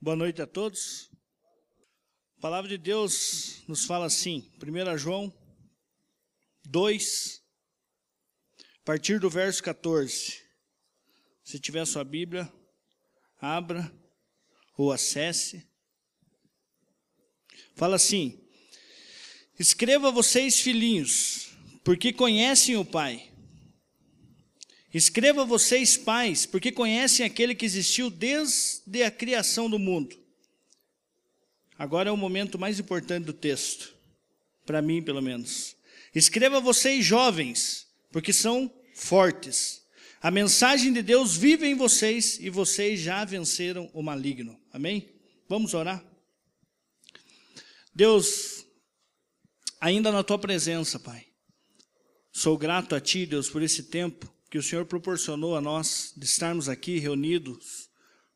Boa noite a todos. A palavra de Deus nos fala assim, 1 João 2, a partir do verso 14. Se tiver sua Bíblia, abra ou acesse. Fala assim: Escreva vocês, filhinhos, porque conhecem o Pai. Escreva vocês, pais, porque conhecem aquele que existiu desde a criação do mundo. Agora é o momento mais importante do texto, para mim, pelo menos. Escreva vocês, jovens, porque são fortes. A mensagem de Deus vive em vocês e vocês já venceram o maligno. Amém? Vamos orar? Deus, ainda na tua presença, Pai, sou grato a Ti, Deus, por esse tempo que o Senhor proporcionou a nós de estarmos aqui reunidos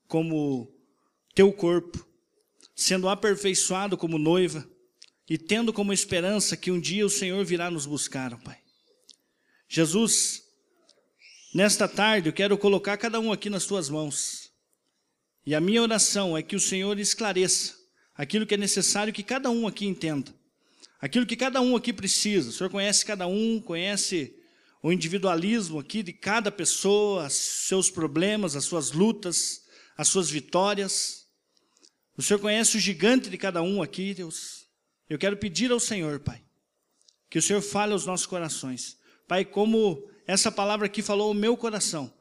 como teu corpo, sendo aperfeiçoado como noiva e tendo como esperança que um dia o Senhor virá nos buscar, Pai. Jesus, nesta tarde eu quero colocar cada um aqui nas tuas mãos. E a minha oração é que o Senhor esclareça aquilo que é necessário que cada um aqui entenda. Aquilo que cada um aqui precisa. O Senhor conhece cada um, conhece o individualismo aqui de cada pessoa, seus problemas, as suas lutas, as suas vitórias. O Senhor conhece o gigante de cada um aqui, Deus. Eu quero pedir ao Senhor, Pai, que o Senhor fale aos nossos corações. Pai, como essa palavra aqui falou ao meu coração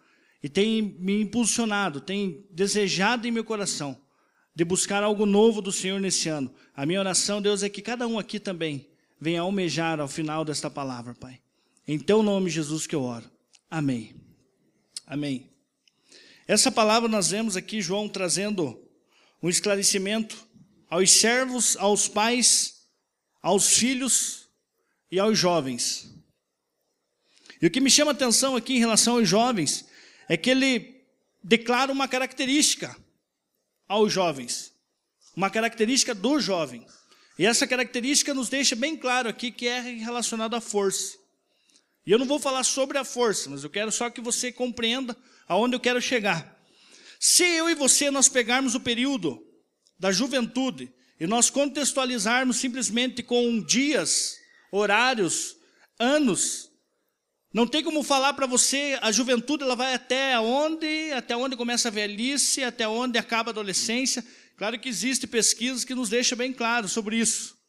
e tem me impulsionado, tem desejado em meu coração de buscar algo novo do Senhor nesse ano. A minha oração, Deus, é que cada um aqui também venha almejar ao final desta palavra, Pai. Em teu nome, Jesus, que eu oro. Amém. Amém. Essa palavra nós vemos aqui João trazendo um esclarecimento aos servos, aos pais, aos filhos e aos jovens. E o que me chama a atenção aqui em relação aos jovens é que ele declara uma característica aos jovens, uma característica do jovem. E essa característica nos deixa bem claro aqui que é relacionado à força. E eu não vou falar sobre a força, mas eu quero só que você compreenda aonde eu quero chegar. Se eu e você nós pegarmos o período da juventude e nós contextualizarmos simplesmente com dias, horários, anos, não tem como falar para você, a juventude ela vai até onde, até onde começa a velhice, até onde acaba a adolescência. Claro que existe pesquisas que nos deixam bem claro sobre isso.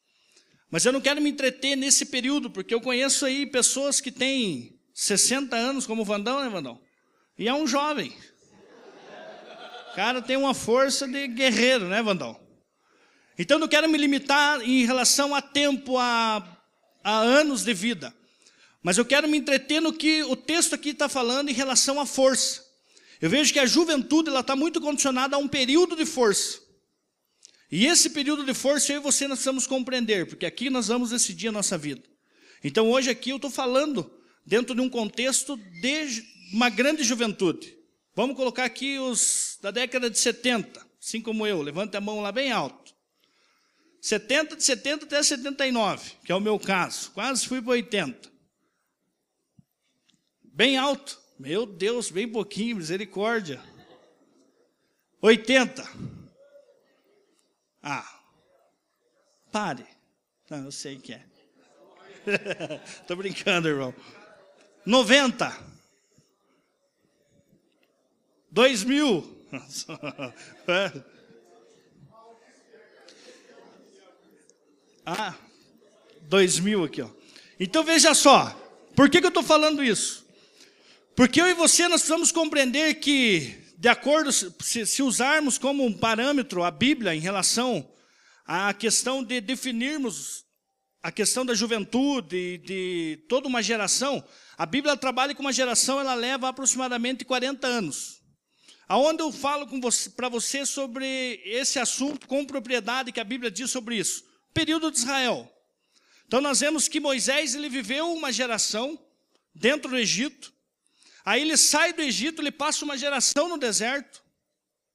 Mas eu não quero me entreter nesse período, porque eu conheço aí pessoas que têm 60 anos, como o Vandão, né, Vandão? E é um jovem. O cara tem uma força de guerreiro, né, Vandão? Então não quero me limitar em relação a tempo, a, a anos de vida. Mas eu quero me entreter no que o texto aqui está falando em relação à força. Eu vejo que a juventude está muito condicionada a um período de força. E esse período de força eu e você nós precisamos compreender, porque aqui nós vamos decidir a nossa vida. Então hoje aqui eu estou falando dentro de um contexto de uma grande juventude. Vamos colocar aqui os da década de 70, assim como eu, levante a mão lá bem alto. 70, de 70 até 79, que é o meu caso, quase fui para 80. Bem alto, meu Deus, bem pouquinho, misericórdia. 80. Ah, pare. Não, eu sei que é. Tô brincando, irmão. 90. 2000. ah, 2000 aqui, ó. Então veja só. Por que, que eu estou falando isso? Porque eu e você nós precisamos compreender que de acordo, se, se usarmos como um parâmetro a Bíblia em relação à questão de definirmos a questão da juventude, de toda uma geração, a Bíblia trabalha com uma geração, ela leva aproximadamente 40 anos. Aonde eu falo para você sobre esse assunto com propriedade que a Bíblia diz sobre isso? Período de Israel. Então nós vemos que Moisés ele viveu uma geração dentro do Egito, Aí ele sai do Egito, ele passa uma geração no deserto,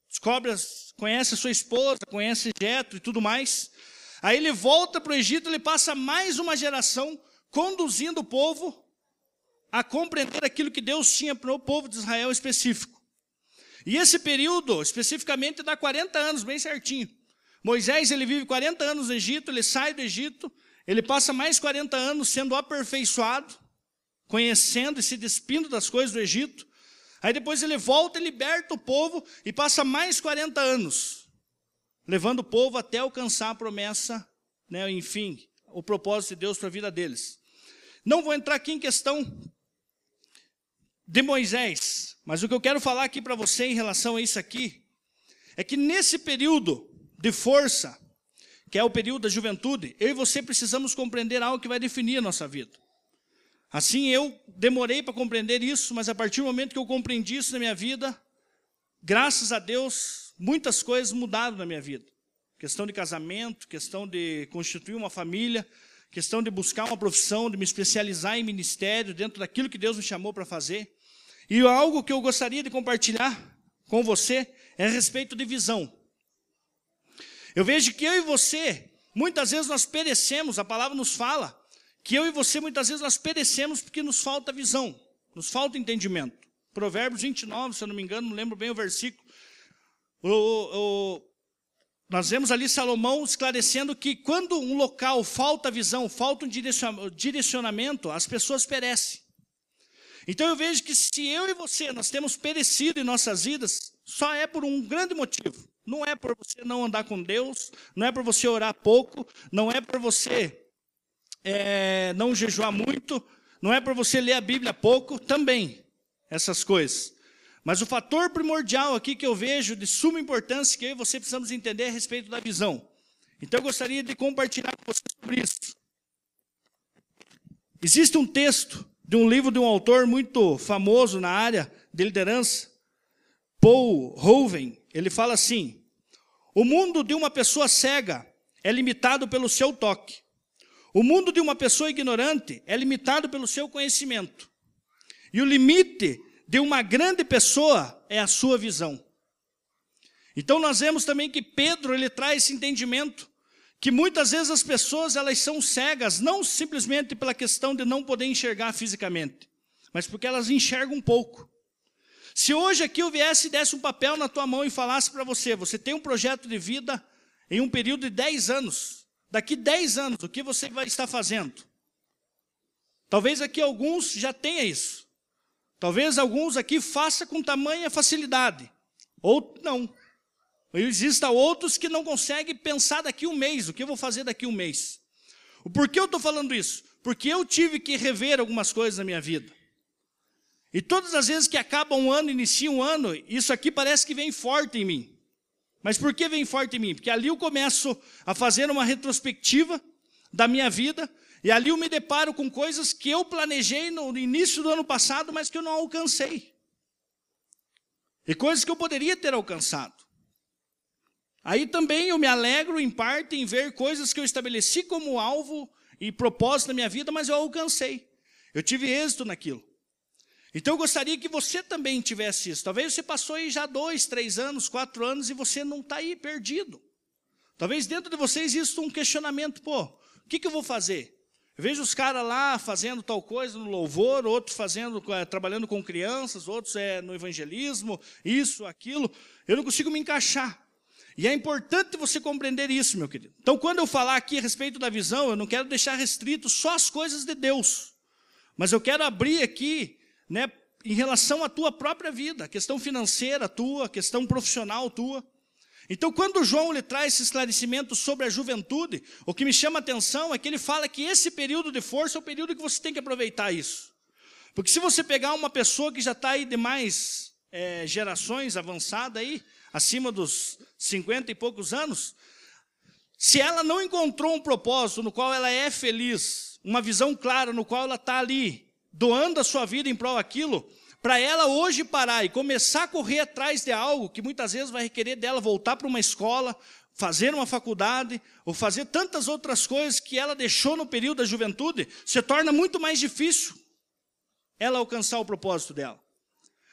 descobre, conhece a sua esposa, conhece Jetro e tudo mais. Aí ele volta para o Egito, ele passa mais uma geração conduzindo o povo a compreender aquilo que Deus tinha para o povo de Israel específico. E esse período, especificamente, dá 40 anos, bem certinho. Moisés, ele vive 40 anos no Egito, ele sai do Egito, ele passa mais 40 anos sendo aperfeiçoado, conhecendo e se despindo das coisas do Egito. Aí depois ele volta e liberta o povo e passa mais 40 anos, levando o povo até alcançar a promessa, né, enfim, o propósito de Deus para a vida deles. Não vou entrar aqui em questão de Moisés, mas o que eu quero falar aqui para você em relação a isso aqui, é que nesse período de força, que é o período da juventude, eu e você precisamos compreender algo que vai definir a nossa vida. Assim, eu demorei para compreender isso, mas a partir do momento que eu compreendi isso na minha vida, graças a Deus, muitas coisas mudaram na minha vida. Questão de casamento, questão de constituir uma família, questão de buscar uma profissão, de me especializar em ministério, dentro daquilo que Deus me chamou para fazer. E algo que eu gostaria de compartilhar com você é a respeito de visão. Eu vejo que eu e você, muitas vezes nós perecemos, a palavra nos fala, que eu e você muitas vezes nós perecemos porque nos falta visão, nos falta entendimento. Provérbios 29, se eu não me engano, não lembro bem o versículo. O, o, nós vemos ali Salomão esclarecendo que quando um local falta visão, falta um direcionamento, as pessoas perecem. Então eu vejo que se eu e você nós temos perecido em nossas vidas, só é por um grande motivo. Não é por você não andar com Deus, não é por você orar pouco, não é por você é, não jejuar muito, não é por você ler a Bíblia pouco, também, essas coisas. Mas o fator primordial aqui que eu vejo de suma importância que eu e você precisamos entender é a respeito da visão. Então eu gostaria de compartilhar com você sobre isso. Existe um texto de um livro de um autor muito famoso na área de liderança, Paul Hoven, ele fala assim: O mundo de uma pessoa cega é limitado pelo seu toque. O mundo de uma pessoa ignorante é limitado pelo seu conhecimento. E o limite de uma grande pessoa é a sua visão. Então nós vemos também que Pedro ele traz esse entendimento que muitas vezes as pessoas elas são cegas, não simplesmente pela questão de não poder enxergar fisicamente, mas porque elas enxergam um pouco. Se hoje aqui eu viesse e desse um papel na tua mão e falasse para você, você tem um projeto de vida em um período de 10 anos, daqui 10 anos, o que você vai estar fazendo? Talvez aqui alguns já tenha isso. Talvez alguns aqui faça com tamanha facilidade, ou não. Existem outros que não conseguem pensar daqui um mês, o que eu vou fazer daqui um mês. O porquê eu estou falando isso? Porque eu tive que rever algumas coisas na minha vida. E todas as vezes que acaba um ano, inicia um ano, isso aqui parece que vem forte em mim. Mas por que vem forte em mim? Porque ali eu começo a fazer uma retrospectiva da minha vida, e ali eu me deparo com coisas que eu planejei no início do ano passado, mas que eu não alcancei. E coisas que eu poderia ter alcançado. Aí também eu me alegro em parte em ver coisas que eu estabeleci como alvo e propósito na minha vida, mas eu alcancei. Eu tive êxito naquilo. Então eu gostaria que você também tivesse isso. Talvez você passou aí já dois, três anos, quatro anos e você não está aí perdido. Talvez dentro de você exista um questionamento, pô, o que, que eu vou fazer? Eu vejo os caras lá fazendo tal coisa no louvor, outros fazendo, eh, trabalhando com crianças, outros é, no evangelismo, isso, aquilo. Eu não consigo me encaixar. E é importante você compreender isso, meu querido. Então, quando eu falar aqui a respeito da visão, eu não quero deixar restrito só as coisas de Deus. Mas eu quero abrir aqui, né, em relação à tua própria vida, questão financeira tua, questão profissional tua. Então, quando João lhe traz esse esclarecimento sobre a juventude, o que me chama a atenção é que ele fala que esse período de força é o período que você tem que aproveitar isso. Porque se você pegar uma pessoa que já está aí de mais é, gerações avançada aí, acima dos 50 e poucos anos, se ela não encontrou um propósito no qual ela é feliz, uma visão clara no qual ela está ali, doando a sua vida em prol daquilo, para ela hoje parar e começar a correr atrás de algo que muitas vezes vai requerer dela voltar para uma escola, fazer uma faculdade, ou fazer tantas outras coisas que ela deixou no período da juventude, se torna muito mais difícil ela alcançar o propósito dela.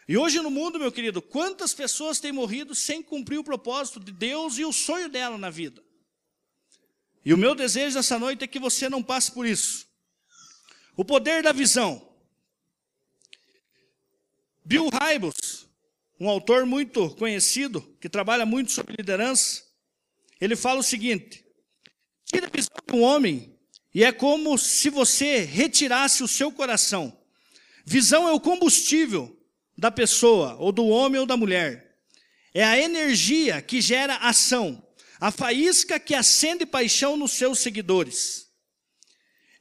E hoje no mundo, meu querido, quantas pessoas têm morrido sem cumprir o propósito de Deus e o sonho dela na vida? E o meu desejo essa noite é que você não passe por isso. O poder da visão. Bill Hybels, um autor muito conhecido, que trabalha muito sobre liderança, ele fala o seguinte: tira a visão de um homem e é como se você retirasse o seu coração. Visão é o combustível da pessoa, ou do homem ou da mulher. É a energia que gera ação, a faísca que acende paixão nos seus seguidores.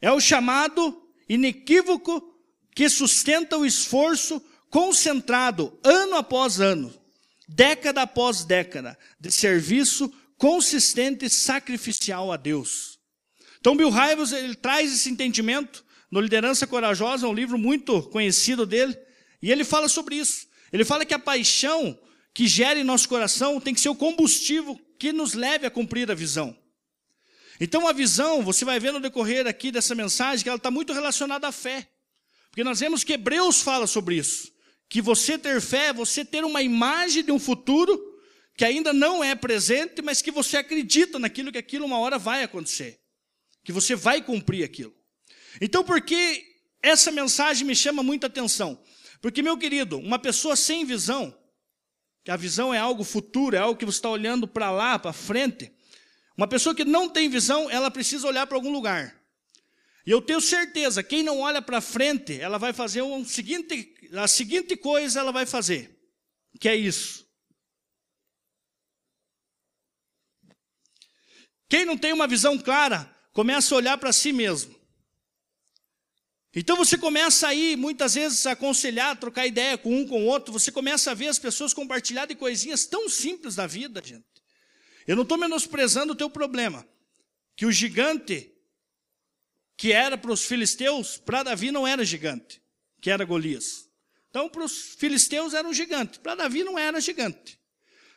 É o chamado inequívoco que sustenta o esforço concentrado ano após ano, década após década, de serviço consistente e sacrificial a Deus. Então, Bill Hybels, ele traz esse entendimento no Liderança Corajosa, um livro muito conhecido dele, e ele fala sobre isso. Ele fala que a paixão que gera em nosso coração tem que ser o combustível que nos leve a cumprir a visão. Então, a visão, você vai ver no decorrer aqui dessa mensagem, que ela está muito relacionada à fé. Porque nós vemos que Hebreus fala sobre isso que você ter fé é você ter uma imagem de um futuro que ainda não é presente, mas que você acredita naquilo que aquilo uma hora vai acontecer, que você vai cumprir aquilo. Então, por que essa mensagem me chama muita atenção? Porque, meu querido, uma pessoa sem visão, que a visão é algo futuro, é algo que você está olhando para lá, para frente, uma pessoa que não tem visão, ela precisa olhar para algum lugar. E eu tenho certeza, quem não olha para frente, ela vai fazer um seguinte a seguinte coisa ela vai fazer, que é isso. Quem não tem uma visão clara, começa a olhar para si mesmo. Então você começa aí, muitas vezes, a aconselhar, trocar ideia com um com o outro, você começa a ver as pessoas compartilhar de coisinhas tão simples da vida, gente. Eu não estou menosprezando o teu problema. Que o gigante que era para os filisteus, para Davi não era gigante, que era Golias. Então, para os filisteus era um gigante, para Davi não era gigante.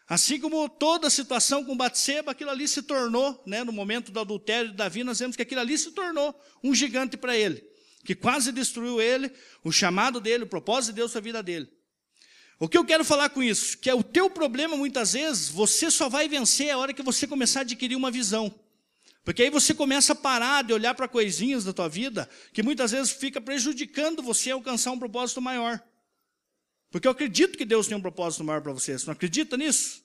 Assim como toda a situação com Batseba, aquilo ali se tornou, né, no momento do adultério de Davi, nós vemos que aquilo ali se tornou um gigante para ele, que quase destruiu ele, o chamado dele, o propósito de Deus a vida dele. O que eu quero falar com isso? Que é o teu problema, muitas vezes, você só vai vencer a hora que você começar a adquirir uma visão. Porque aí você começa a parar de olhar para coisinhas da tua vida, que muitas vezes fica prejudicando você a alcançar um propósito maior. Porque eu acredito que Deus tem um propósito maior para você. Você não acredita nisso?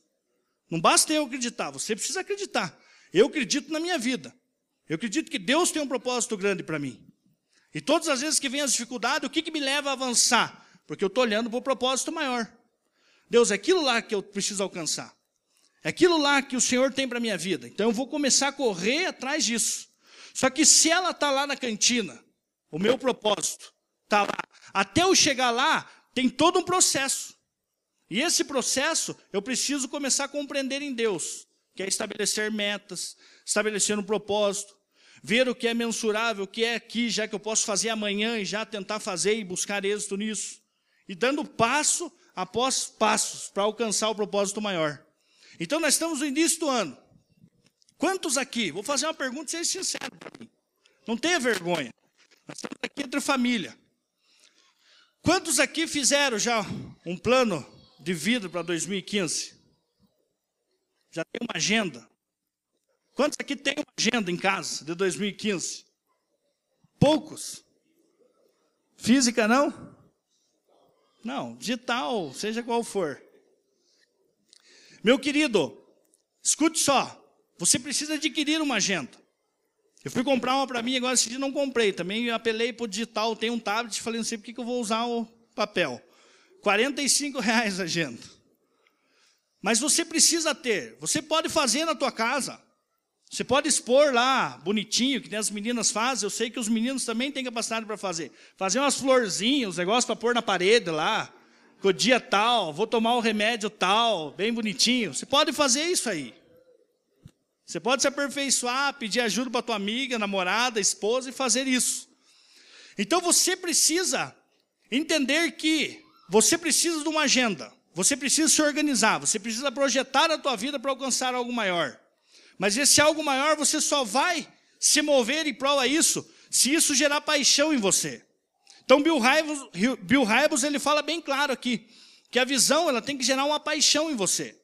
Não basta eu acreditar, você precisa acreditar. Eu acredito na minha vida. Eu acredito que Deus tem um propósito grande para mim. E todas as vezes que vem as dificuldades, o que, que me leva a avançar? Porque eu estou olhando para o propósito maior. Deus, é aquilo lá que eu preciso alcançar. É aquilo lá que o Senhor tem para a minha vida. Então eu vou começar a correr atrás disso. Só que se ela está lá na cantina, o meu propósito está lá, até eu chegar lá, tem todo um processo. E esse processo eu preciso começar a compreender em Deus, que é estabelecer metas, estabelecer um propósito, ver o que é mensurável, o que é aqui, já que eu posso fazer amanhã e já tentar fazer e buscar êxito nisso. E dando passo após passos para alcançar o propósito maior. Então nós estamos no início do ano. Quantos aqui? Vou fazer uma pergunta, seja sincero para mim. Não tenha vergonha. Nós estamos aqui entre família. Quantos aqui fizeram já um plano de vida para 2015? Já tem uma agenda? Quantos aqui tem uma agenda em casa de 2015? Poucos. Física não? Não, digital, seja qual for. Meu querido, escute só. Você precisa adquirir uma agenda. Eu fui comprar uma para mim, agora esse dia não comprei. Também apelei para o digital, tem um tablet, falei, não sei por que eu vou usar o papel. 45 reais a agenda. Mas você precisa ter, você pode fazer na tua casa. Você pode expor lá, bonitinho, que nem as meninas fazem. Eu sei que os meninos também têm capacidade para fazer. Fazer umas florzinhas, uns negócios para pôr na parede lá. Com o dia tal, vou tomar o remédio tal, bem bonitinho. Você pode fazer isso aí. Você pode se aperfeiçoar, pedir ajuda para tua amiga, namorada, esposa e fazer isso. Então você precisa entender que você precisa de uma agenda. Você precisa se organizar, você precisa projetar a tua vida para alcançar algo maior. Mas esse algo maior você só vai se mover em prol a isso se isso gerar paixão em você. Então Bill Hybels, Bill Hybels ele fala bem claro aqui que a visão ela tem que gerar uma paixão em você.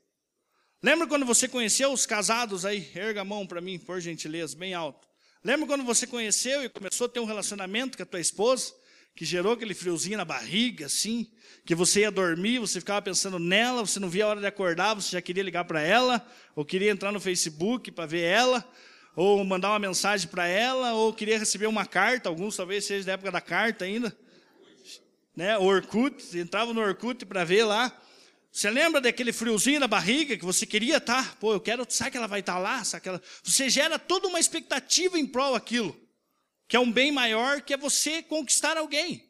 Lembra quando você conheceu os casados aí? Erga a mão para mim, por gentileza, bem alto. Lembra quando você conheceu e começou a ter um relacionamento com a tua esposa? Que gerou aquele friozinho na barriga, assim, que você ia dormir, você ficava pensando nela, você não via a hora de acordar, você já queria ligar para ela, ou queria entrar no Facebook para ver ela, ou mandar uma mensagem para ela, ou queria receber uma carta, alguns talvez seja da época da carta ainda, né? Orkut, entrava no Orkut para ver lá. Você lembra daquele friozinho na barriga que você queria estar? Tá? Pô, eu quero, sabe que ela vai estar tá lá? Sabe que ela... Você gera toda uma expectativa em prol daquilo que é um bem maior, que é você conquistar alguém.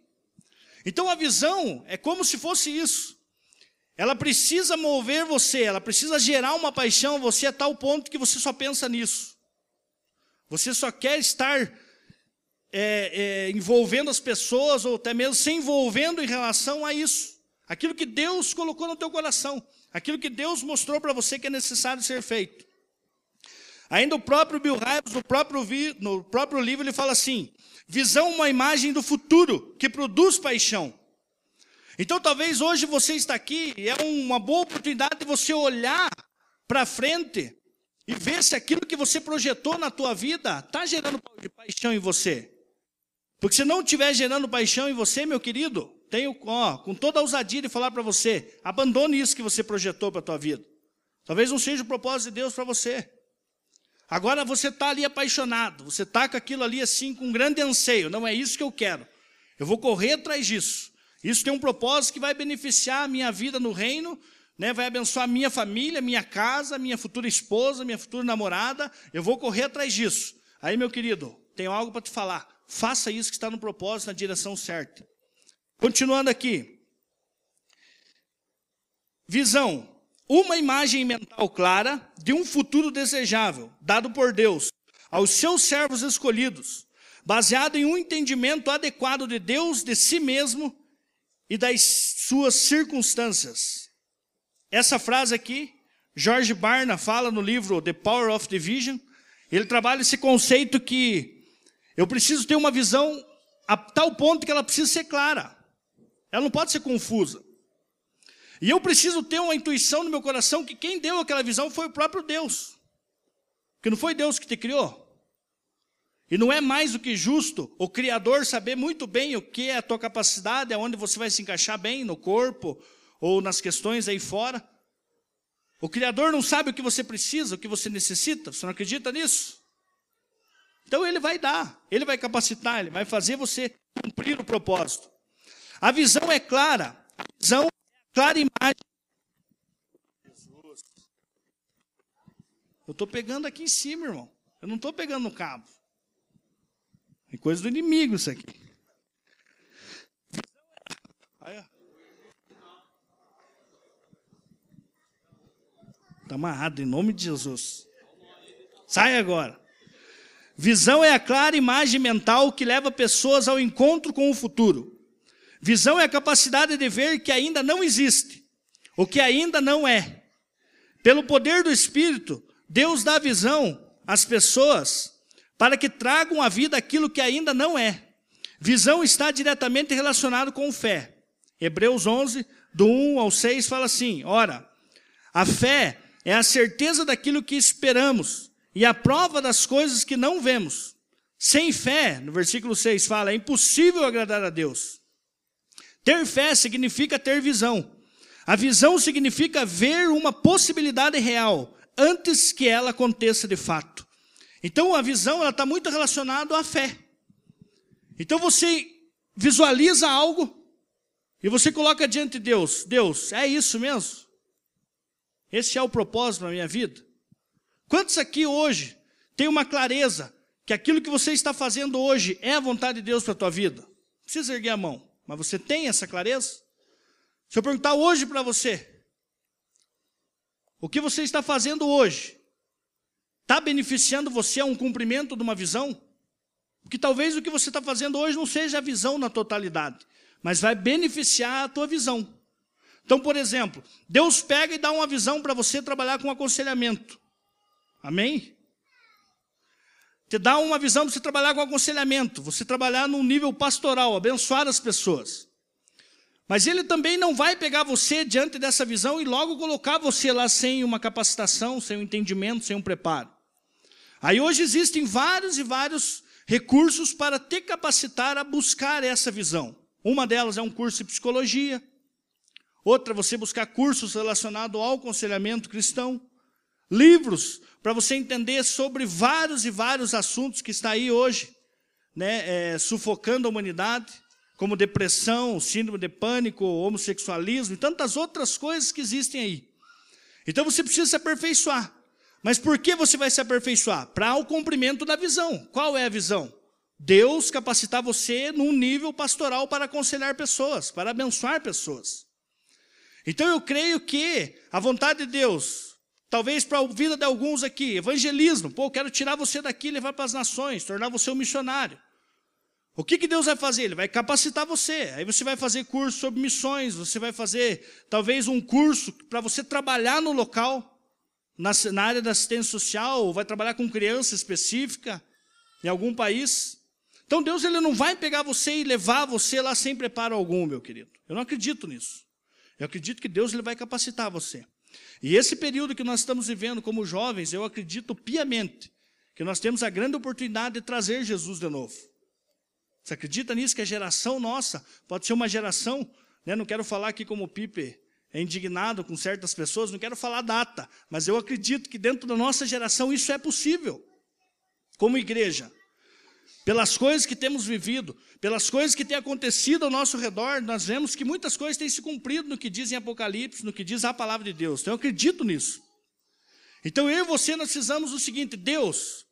Então a visão é como se fosse isso. Ela precisa mover você, ela precisa gerar uma paixão em você a tal ponto que você só pensa nisso. Você só quer estar é, é, envolvendo as pessoas, ou até mesmo se envolvendo em relação a isso. Aquilo que Deus colocou no teu coração. Aquilo que Deus mostrou para você que é necessário ser feito. Ainda o próprio Bill Hybels, no próprio, no próprio livro, ele fala assim: visão uma imagem do futuro que produz paixão. Então, talvez hoje você está aqui e é uma boa oportunidade de você olhar para frente e ver se aquilo que você projetou na tua vida está gerando paixão em você. Porque se não estiver gerando paixão em você, meu querido, tenho ó, com toda a ousadia de falar para você, abandone isso que você projetou para a tua vida. Talvez não seja o propósito de Deus para você. Agora você está ali apaixonado, você está com aquilo ali assim, com um grande anseio. Não é isso que eu quero. Eu vou correr atrás disso. Isso tem um propósito que vai beneficiar a minha vida no reino, né? vai abençoar a minha família, minha casa, minha futura esposa, minha futura namorada. Eu vou correr atrás disso. Aí, meu querido, tenho algo para te falar. Faça isso que está no propósito, na direção certa. Continuando aqui. Visão uma imagem mental clara de um futuro desejável, dado por Deus aos seus servos escolhidos, baseado em um entendimento adequado de Deus, de si mesmo e das suas circunstâncias. Essa frase aqui, George Barna fala no livro The Power of the Vision, ele trabalha esse conceito que eu preciso ter uma visão a tal ponto que ela precisa ser clara. Ela não pode ser confusa. E eu preciso ter uma intuição no meu coração que quem deu aquela visão foi o próprio Deus. Que não foi Deus que te criou. E não é mais do que justo o Criador saber muito bem o que é a tua capacidade, aonde você vai se encaixar bem, no corpo ou nas questões aí fora. O Criador não sabe o que você precisa, o que você necessita. Você não acredita nisso? Então ele vai dar, ele vai capacitar, ele vai fazer você cumprir o propósito. A visão é clara, a visão clara imagem. Jesus. Eu estou pegando aqui em cima, irmão. Eu não estou pegando no cabo. É coisa do inimigo isso aqui. Está amarrado em nome de Jesus. Sai agora. Visão é a clara imagem mental que leva pessoas ao encontro com o futuro. Visão é a capacidade de ver que ainda não existe, o que ainda não é. Pelo poder do Espírito, Deus dá visão às pessoas para que tragam à vida aquilo que ainda não é. Visão está diretamente relacionado com fé. Hebreus 11, do 1 ao 6, fala assim: Ora, a fé é a certeza daquilo que esperamos e a prova das coisas que não vemos. Sem fé, no versículo 6 fala, é impossível agradar a Deus. Ter fé significa ter visão. A visão significa ver uma possibilidade real antes que ela aconteça de fato. Então a visão está muito relacionada à fé. Então você visualiza algo e você coloca diante de Deus: Deus, é isso mesmo? Esse é o propósito da minha vida? Quantos aqui hoje têm uma clareza que aquilo que você está fazendo hoje é a vontade de Deus para a tua vida? Precisa erguer a mão. Mas você tem essa clareza? Se eu perguntar hoje para você, o que você está fazendo hoje está beneficiando você a um cumprimento de uma visão? Porque talvez o que você está fazendo hoje não seja a visão na totalidade, mas vai beneficiar a tua visão. Então, por exemplo, Deus pega e dá uma visão para você trabalhar com aconselhamento. Amém? Te dá uma visão de você trabalhar com aconselhamento, você trabalhar num nível pastoral, abençoar as pessoas. Mas ele também não vai pegar você diante dessa visão e logo colocar você lá sem uma capacitação, sem um entendimento, sem um preparo. Aí hoje existem vários e vários recursos para te capacitar a buscar essa visão. Uma delas é um curso de psicologia, outra você buscar cursos relacionados ao aconselhamento cristão, livros para você entender sobre vários e vários assuntos que está aí hoje, né, é, sufocando a humanidade, como depressão, síndrome de pânico, homossexualismo e tantas outras coisas que existem aí. Então você precisa se aperfeiçoar. Mas por que você vai se aperfeiçoar? Para o cumprimento da visão. Qual é a visão? Deus capacitar você num nível pastoral para aconselhar pessoas, para abençoar pessoas. Então eu creio que a vontade de Deus, talvez para a vida de alguns aqui, evangelismo, pô, eu quero tirar você daqui e levar para as nações, tornar você um missionário. O que, que Deus vai fazer? Ele vai capacitar você. Aí você vai fazer curso sobre missões, você vai fazer talvez um curso para você trabalhar no local na, na área da assistência social, ou vai trabalhar com criança específica em algum país. Então Deus ele não vai pegar você e levar você lá sem preparo algum, meu querido. Eu não acredito nisso. Eu acredito que Deus ele vai capacitar você. E esse período que nós estamos vivendo como jovens, eu acredito piamente que nós temos a grande oportunidade de trazer Jesus de novo. Você acredita nisso? Que a geração nossa pode ser uma geração, né? não quero falar aqui como Pipe é indignado com certas pessoas, não quero falar data, mas eu acredito que dentro da nossa geração isso é possível, como igreja. Pelas coisas que temos vivido, pelas coisas que têm acontecido ao nosso redor, nós vemos que muitas coisas têm se cumprido no que diz em Apocalipse, no que diz a palavra de Deus. Então eu acredito nisso. Então eu e você nós precisamos o seguinte: Deus,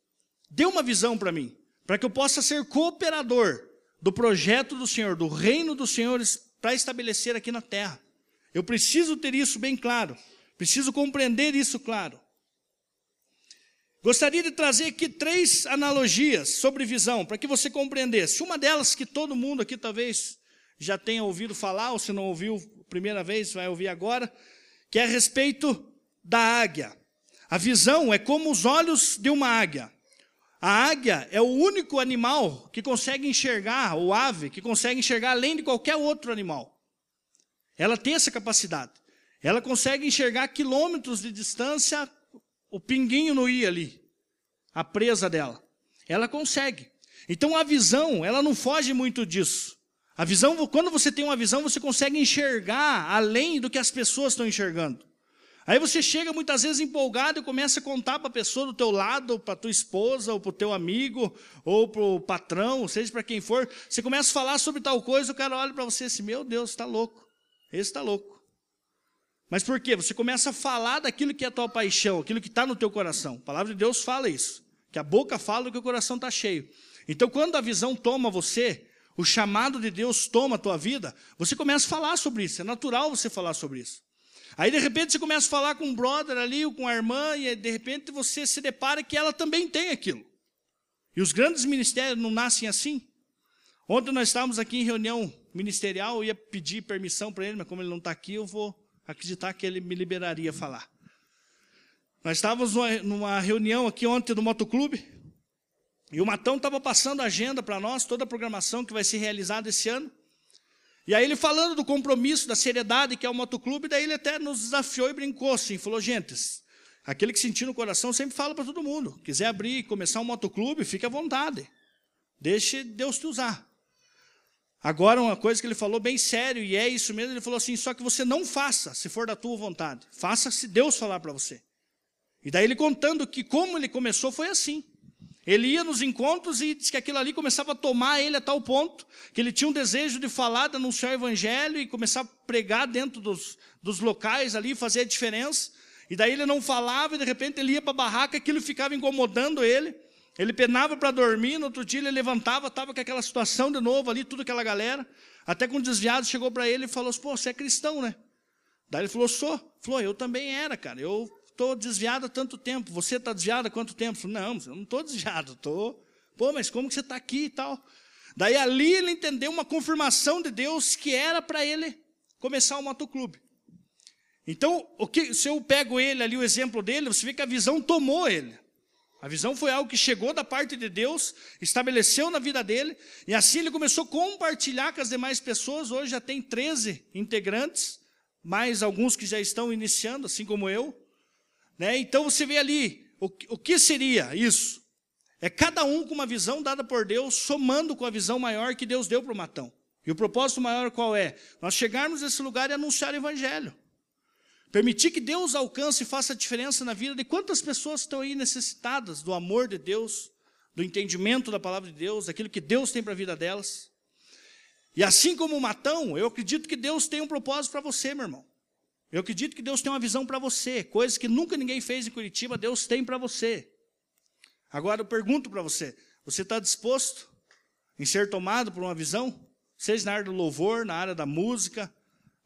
dê uma visão para mim, para que eu possa ser cooperador do projeto do Senhor, do reino dos senhores para estabelecer aqui na terra. Eu preciso ter isso bem claro. Preciso compreender isso claro. Gostaria de trazer aqui três analogias sobre visão, para que você compreendesse. Uma delas que todo mundo aqui talvez já tenha ouvido falar, ou se não ouviu primeira vez, vai ouvir agora, que é a respeito da águia. A visão é como os olhos de uma águia. A águia é o único animal que consegue enxergar, ou ave, que consegue enxergar além de qualquer outro animal. Ela tem essa capacidade. Ela consegue enxergar quilômetros de distância o pinguinho no i ali, a presa dela. Ela consegue. Então a visão, ela não foge muito disso. A visão, quando você tem uma visão, você consegue enxergar além do que as pessoas estão enxergando. Aí você chega muitas vezes empolgado e começa a contar para a pessoa do teu lado, para tua esposa, ou para o teu amigo, ou para o patrão, seja para quem for. Você começa a falar sobre tal coisa, o cara olha para você assim, meu Deus, está louco. Esse está louco. Mas por quê? Você começa a falar daquilo que é a tua paixão, aquilo que está no teu coração. A palavra de Deus fala isso. Que a boca fala que o coração está cheio. Então, quando a visão toma você, o chamado de Deus toma a tua vida, você começa a falar sobre isso. É natural você falar sobre isso. Aí, de repente, você começa a falar com um brother ali, ou com a irmã, e de repente você se depara que ela também tem aquilo. E os grandes ministérios não nascem assim. Ontem nós estávamos aqui em reunião ministerial, eu ia pedir permissão para ele, mas como ele não está aqui, eu vou acreditar que ele me liberaria a falar. Nós estávamos numa reunião aqui ontem do motoclube, e o Matão estava passando a agenda para nós, toda a programação que vai ser realizada esse ano. E aí ele falando do compromisso, da seriedade que é o motoclube, daí ele até nos desafiou e brincou assim, falou, gente, aquele que sentiu no coração sempre fala para todo mundo, quiser abrir e começar um motoclube, fique à vontade. Deixe Deus te usar. Agora, uma coisa que ele falou bem sério, e é isso mesmo, ele falou assim: só que você não faça se for da tua vontade, faça se Deus falar para você. E daí ele contando que como ele começou foi assim. Ele ia nos encontros e disse que aquilo ali começava a tomar ele a tal ponto que ele tinha um desejo de falar, de anunciar o evangelho e começar a pregar dentro dos, dos locais ali, fazer a diferença. E daí ele não falava e de repente ele ia para a barraca, aquilo ficava incomodando ele. Ele penava para dormir, no outro dia ele levantava, estava com aquela situação de novo ali, tudo aquela galera. Até com um desviado chegou para ele e falou assim, pô, você é cristão, né? Daí ele falou, sou. Falou, eu também era, cara. Eu estou desviado há tanto tempo. Você está desviado há quanto tempo? Falei, não, eu não estou desviado, estou. Pô, mas como que você está aqui e tal? Daí ali ele entendeu uma confirmação de Deus que era para ele começar o motoclube. Então, o que, se eu pego ele ali, o exemplo dele, você vê que a visão tomou ele. A visão foi algo que chegou da parte de Deus, estabeleceu na vida dele, e assim ele começou a compartilhar com as demais pessoas. Hoje já tem 13 integrantes, mais alguns que já estão iniciando, assim como eu. Né? Então você vê ali, o, o que seria isso? É cada um com uma visão dada por Deus, somando com a visão maior que Deus deu para o Matão. E o propósito maior qual é? Nós chegarmos nesse lugar e anunciar o Evangelho. Permitir que Deus alcance e faça diferença na vida de quantas pessoas estão aí necessitadas do amor de Deus, do entendimento da palavra de Deus, daquilo que Deus tem para a vida delas. E assim como o Matão, eu acredito que Deus tem um propósito para você, meu irmão. Eu acredito que Deus tem uma visão para você, coisas que nunca ninguém fez em Curitiba, Deus tem para você. Agora eu pergunto para você: você está disposto em ser tomado por uma visão? Seja na área do louvor, na área da música,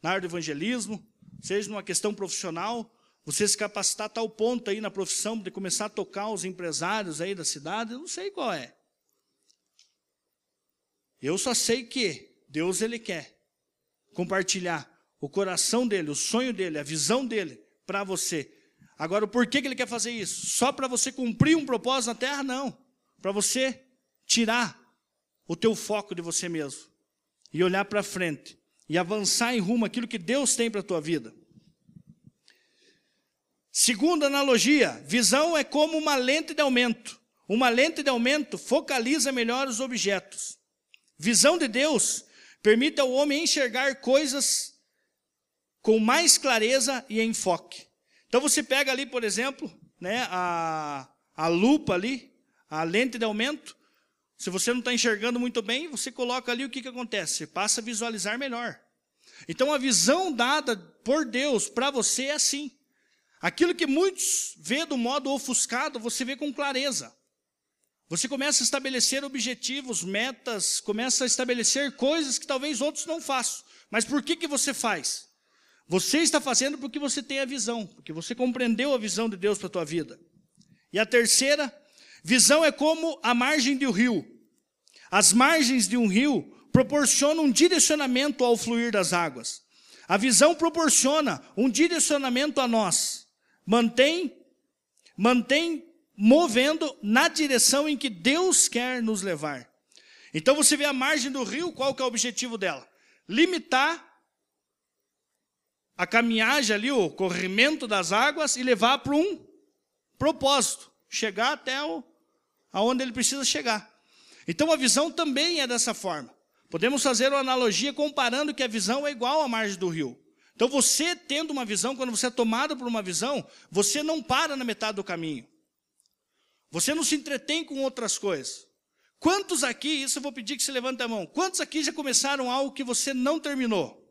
na área do evangelismo, seja numa questão profissional, você se capacitar a tal ponto aí na profissão de começar a tocar os empresários aí da cidade, eu não sei qual é. Eu só sei que Deus ele quer compartilhar o coração dele, o sonho dele, a visão dele para você. Agora, por que ele quer fazer isso? Só para você cumprir um propósito na terra? Não. Para você tirar o teu foco de você mesmo e olhar para frente e avançar em rumo aquilo que Deus tem para a tua vida. Segunda analogia, visão é como uma lente de aumento. Uma lente de aumento focaliza melhor os objetos. Visão de Deus permite ao homem enxergar coisas com mais clareza e enfoque. Então você pega ali, por exemplo, né, a, a lupa ali, a lente de aumento. Se você não está enxergando muito bem, você coloca ali o que, que acontece? Você passa a visualizar melhor. Então a visão dada por Deus para você é assim. Aquilo que muitos vê do modo ofuscado, você vê com clareza. Você começa a estabelecer objetivos, metas, começa a estabelecer coisas que talvez outros não façam. Mas por que, que você faz? Você está fazendo porque você tem a visão, porque você compreendeu a visão de Deus para a tua vida. E a terceira, visão é como a margem de um rio. As margens de um rio proporcionam um direcionamento ao fluir das águas. A visão proporciona um direcionamento a nós. Mantém, mantém movendo na direção em que Deus quer nos levar. Então você vê a margem do rio, qual que é o objetivo dela? Limitar a caminhagem ali, o corrimento das águas e levar para um propósito, chegar até o, aonde ele precisa chegar. Então a visão também é dessa forma. Podemos fazer uma analogia comparando que a visão é igual à margem do rio. Então você tendo uma visão, quando você é tomado por uma visão, você não para na metade do caminho. Você não se entretém com outras coisas. Quantos aqui, isso eu vou pedir que você levante a mão, quantos aqui já começaram algo que você não terminou?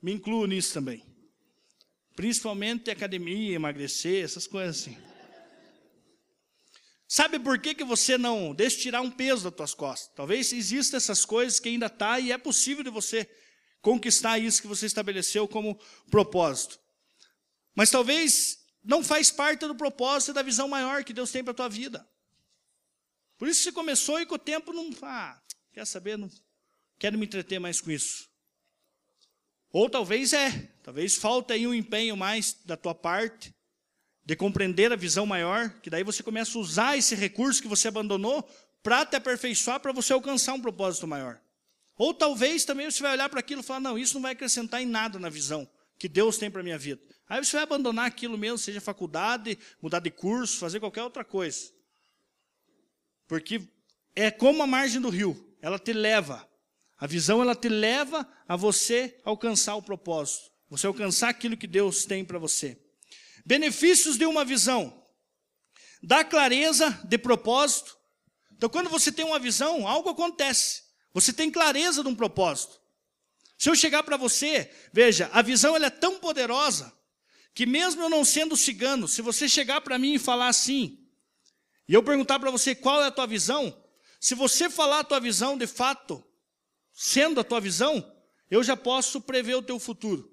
Me incluo nisso também. Principalmente academia, emagrecer, essas coisas assim. Sabe por que, que você não deixa tirar um peso das tuas costas? Talvez existam essas coisas que ainda está e é possível de você conquistar isso que você estabeleceu como propósito. Mas talvez não faz parte do propósito e da visão maior que Deus tem para a tua vida. Por isso você começou e com o tempo não, ah, quer saber, não quero me entreter mais com isso. Ou talvez é, talvez falta aí um empenho mais da tua parte, de compreender a visão maior, que daí você começa a usar esse recurso que você abandonou para te aperfeiçoar, para você alcançar um propósito maior. Ou talvez também você vai olhar para aquilo e falar, não, isso não vai acrescentar em nada na visão que Deus tem para a minha vida. Aí você vai abandonar aquilo mesmo, seja faculdade, mudar de curso, fazer qualquer outra coisa. Porque é como a margem do rio, ela te leva a visão ela te leva a você alcançar o propósito, você alcançar aquilo que Deus tem para você. Benefícios de uma visão: dá clareza de propósito. Então, quando você tem uma visão, algo acontece. Você tem clareza de um propósito. Se eu chegar para você, veja, a visão ela é tão poderosa que mesmo eu não sendo cigano, se você chegar para mim e falar assim, e eu perguntar para você qual é a tua visão, se você falar a tua visão de fato, sendo a tua visão, eu já posso prever o teu futuro.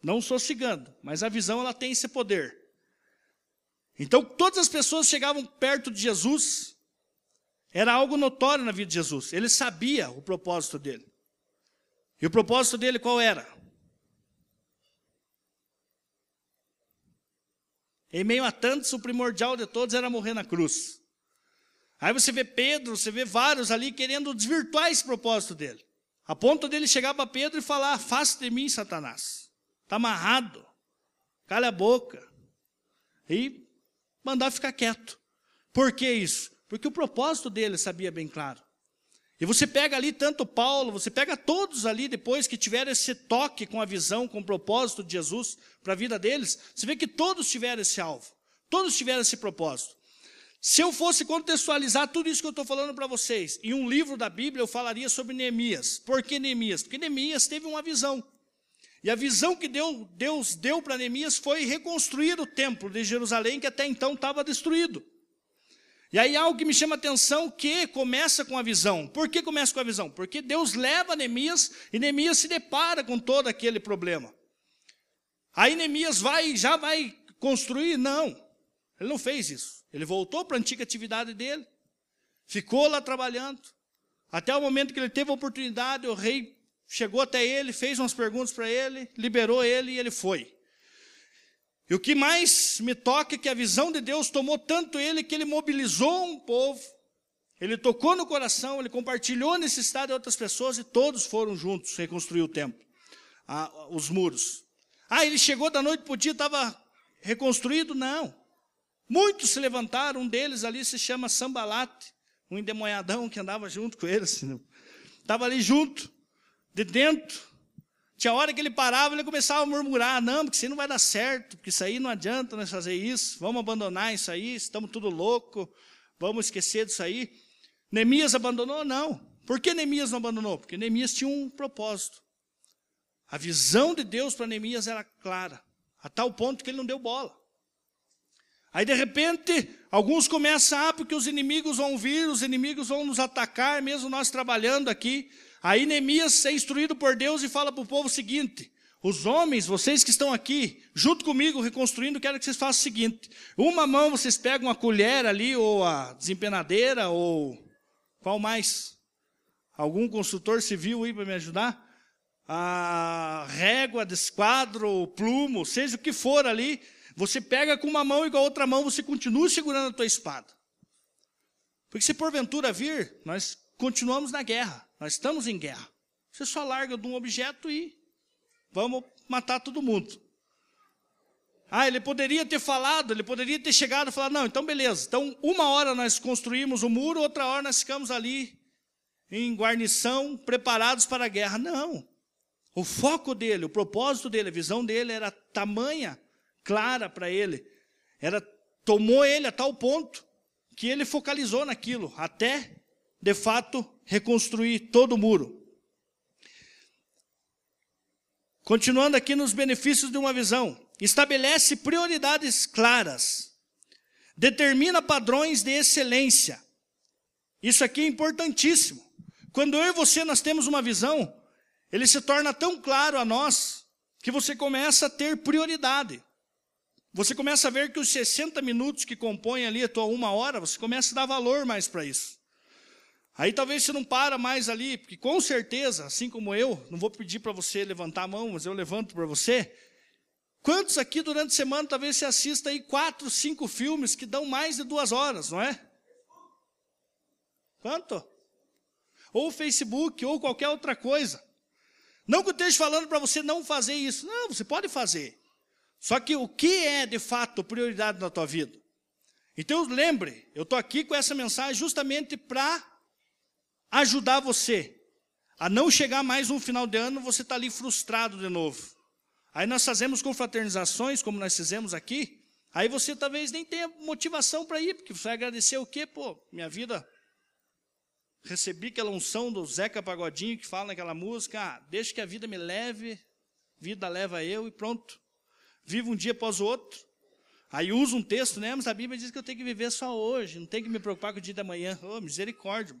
Não sou cigano, mas a visão ela tem esse poder. Então, todas as pessoas chegavam perto de Jesus, era algo notório na vida de Jesus. Ele sabia o propósito dele. E o propósito dele qual era? Em meio a tantos, o primordial de todos era morrer na cruz. Aí você vê Pedro, você vê vários ali querendo desvirtuar esse propósito dele. A ponto dele chegar para Pedro e falar: Afaste de mim, Satanás. Está amarrado. cala a boca. E mandar ficar quieto. Por que isso? Porque o propósito dele sabia bem claro. E você pega ali tanto Paulo, você pega todos ali depois que tiveram esse toque com a visão, com o propósito de Jesus para a vida deles, você vê que todos tiveram esse alvo, todos tiveram esse propósito. Se eu fosse contextualizar tudo isso que eu estou falando para vocês, em um livro da Bíblia eu falaria sobre Neemias. Por que Neemias? Porque Neemias teve uma visão. E a visão que Deus, deu para Neemias foi reconstruir o templo de Jerusalém, que até então estava destruído. E aí algo que me chama a atenção que começa com a visão. Por que começa com a visão? Porque Deus leva Neemias e Neemias se depara com todo aquele problema. Aí Neemias vai, já vai construir? Não, ele não fez isso. Ele voltou para a antiga atividade dele, ficou lá trabalhando, até o momento que ele teve a oportunidade, o rei chegou até ele, fez umas perguntas para ele, liberou ele e ele foi. E o que mais me toca é que a visão de Deus tomou tanto ele que ele mobilizou um povo, ele tocou no coração, ele compartilhou a necessidade de outras pessoas e todos foram juntos reconstruir o templo, os muros. Ah, ele chegou da noite para o dia, estava reconstruído? Não. Muitos se levantaram, um deles ali se chama Sambalate, um endemoiadão que andava junto com eles, assim, estava ali junto, de dentro, tinha hora que ele parava, ele começava a murmurar, não, porque isso aí não vai dar certo, porque isso aí não adianta nós fazer isso, vamos abandonar isso aí, estamos tudo louco, vamos esquecer disso aí. Neemias abandonou? Não. Por que Neemias não abandonou? Porque Neemias tinha um propósito. A visão de Deus para Neemias era clara, a tal ponto que ele não deu bola. Aí de repente, alguns começam, ah, porque os inimigos vão vir, os inimigos vão nos atacar, mesmo nós trabalhando aqui. Aí Neemias é instruído por Deus e fala para o povo o seguinte: os homens, vocês que estão aqui, junto comigo, reconstruindo, quero que vocês façam o seguinte: uma mão vocês pegam a colher ali, ou a desempenadeira, ou qual mais? Algum construtor civil aí para me ajudar? A régua, desquadro, plumo, seja o que for ali, você pega com uma mão e com a outra mão você continua segurando a tua espada. Porque se porventura vir, nós continuamos na guerra. Nós estamos em guerra. Você só larga de um objeto e vamos matar todo mundo. Ah, ele poderia ter falado, ele poderia ter chegado e falado, não, então beleza. Então, uma hora nós construímos o muro, outra hora nós ficamos ali em guarnição, preparados para a guerra. Não. O foco dele, o propósito dele, a visão dele era tamanha, clara para ele. Era tomou ele a tal ponto que ele focalizou naquilo, até de fato reconstruir todo o muro. Continuando aqui nos benefícios de uma visão, estabelece prioridades claras, determina padrões de excelência. Isso aqui é importantíssimo. Quando eu e você nós temos uma visão, ele se torna tão claro a nós que você começa a ter prioridade. Você começa a ver que os 60 minutos que compõem ali a tua uma hora, você começa a dar valor mais para isso. Aí talvez você não para mais ali, porque com certeza, assim como eu, não vou pedir para você levantar a mão, mas eu levanto para você. Quantos aqui durante a semana talvez você assista aí quatro, cinco filmes que dão mais de duas horas, não é? Quanto? Ou Facebook, ou qualquer outra coisa. Não que eu esteja falando para você não fazer isso. Não, você pode fazer. Só que o que é de fato prioridade na tua vida? Então lembre, eu estou aqui com essa mensagem justamente para ajudar você a não chegar mais um final de ano, você está ali frustrado de novo. Aí nós fazemos confraternizações, como nós fizemos aqui, aí você talvez nem tenha motivação para ir, porque você vai agradecer o quê? Pô, minha vida, recebi aquela unção do Zeca Pagodinho que fala naquela música, ah, deixa que a vida me leve, vida leva eu e pronto. Vivo um dia após o outro. Aí usa um texto, né? Mas a Bíblia diz que eu tenho que viver só hoje, não tenho que me preocupar com o dia da manhã. Oh, misericórdia.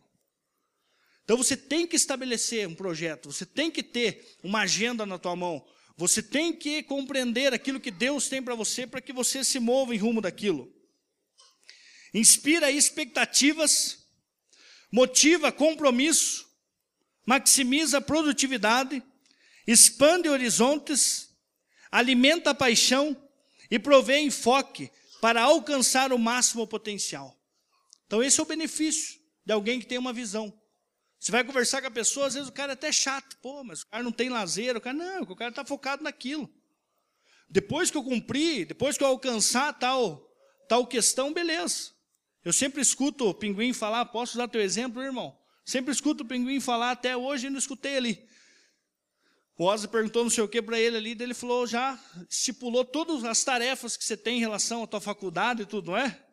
Então você tem que estabelecer um projeto, você tem que ter uma agenda na tua mão, você tem que compreender aquilo que Deus tem para você para que você se mova em rumo daquilo. Inspira expectativas, motiva compromisso, maximiza produtividade, expande horizontes, alimenta a paixão e provê enfoque para alcançar o máximo potencial. Então, esse é o benefício de alguém que tem uma visão. Você vai conversar com a pessoa, às vezes o cara é até chato. Pô, mas o cara não tem lazer. O cara, não, o cara está focado naquilo. Depois que eu cumprir, depois que eu alcançar tal, tal questão, beleza. Eu sempre escuto o pinguim falar, posso usar teu exemplo, irmão? Sempre escuto o pinguim falar, até hoje eu não escutei ali. O Ozzy perguntou não sei o que para ele ali, ele falou, já estipulou todas as tarefas que você tem em relação à tua faculdade e tudo, não é?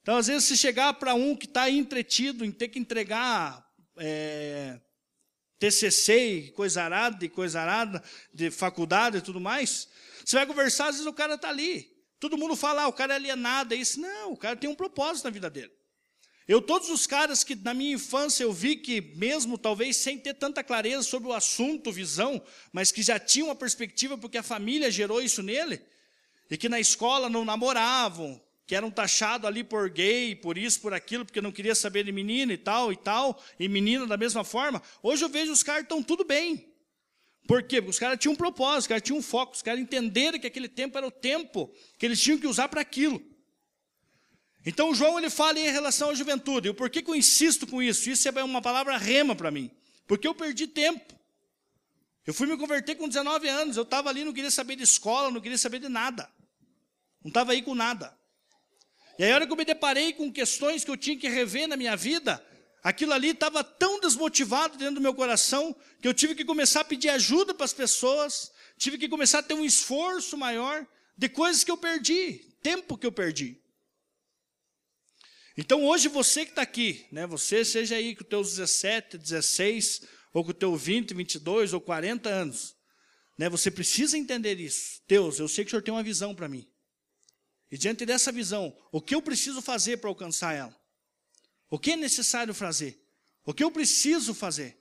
Então, às vezes, se chegar para um que está entretido em ter que entregar é, TCC, coisa arada, e coisa arada, de faculdade e tudo mais, você vai conversar, às vezes o cara está ali. Todo mundo fala, ah, o cara é alienado, é isso. Não, o cara tem um propósito na vida dele. Eu, todos os caras que na minha infância eu vi que, mesmo talvez sem ter tanta clareza sobre o assunto, visão, mas que já tinham uma perspectiva porque a família gerou isso nele, e que na escola não namoravam, que eram taxados ali por gay, por isso, por aquilo, porque não queria saber de menina e tal e tal, e menina da mesma forma. Hoje eu vejo os caras estão tudo bem. Por quê? Porque os caras tinham um propósito, os caras tinham um foco, os caras entenderam que aquele tempo era o tempo que eles tinham que usar para aquilo. Então João ele fala em relação à juventude. E por que, que eu insisto com isso? Isso é uma palavra rema para mim. Porque eu perdi tempo. Eu fui me converter com 19 anos. Eu estava ali, não queria saber de escola, não queria saber de nada. Não estava aí com nada. E aí, a hora que eu me deparei com questões que eu tinha que rever na minha vida, aquilo ali estava tão desmotivado dentro do meu coração, que eu tive que começar a pedir ajuda para as pessoas, tive que começar a ter um esforço maior de coisas que eu perdi, tempo que eu perdi. Então hoje você que está aqui, né, você seja aí com teus 17, 16, ou com os teus 20, 22 ou 40 anos, né, você precisa entender isso. Deus, eu sei que o Senhor tem uma visão para mim. E diante dessa visão, o que eu preciso fazer para alcançar ela? O que é necessário fazer? O que eu preciso fazer?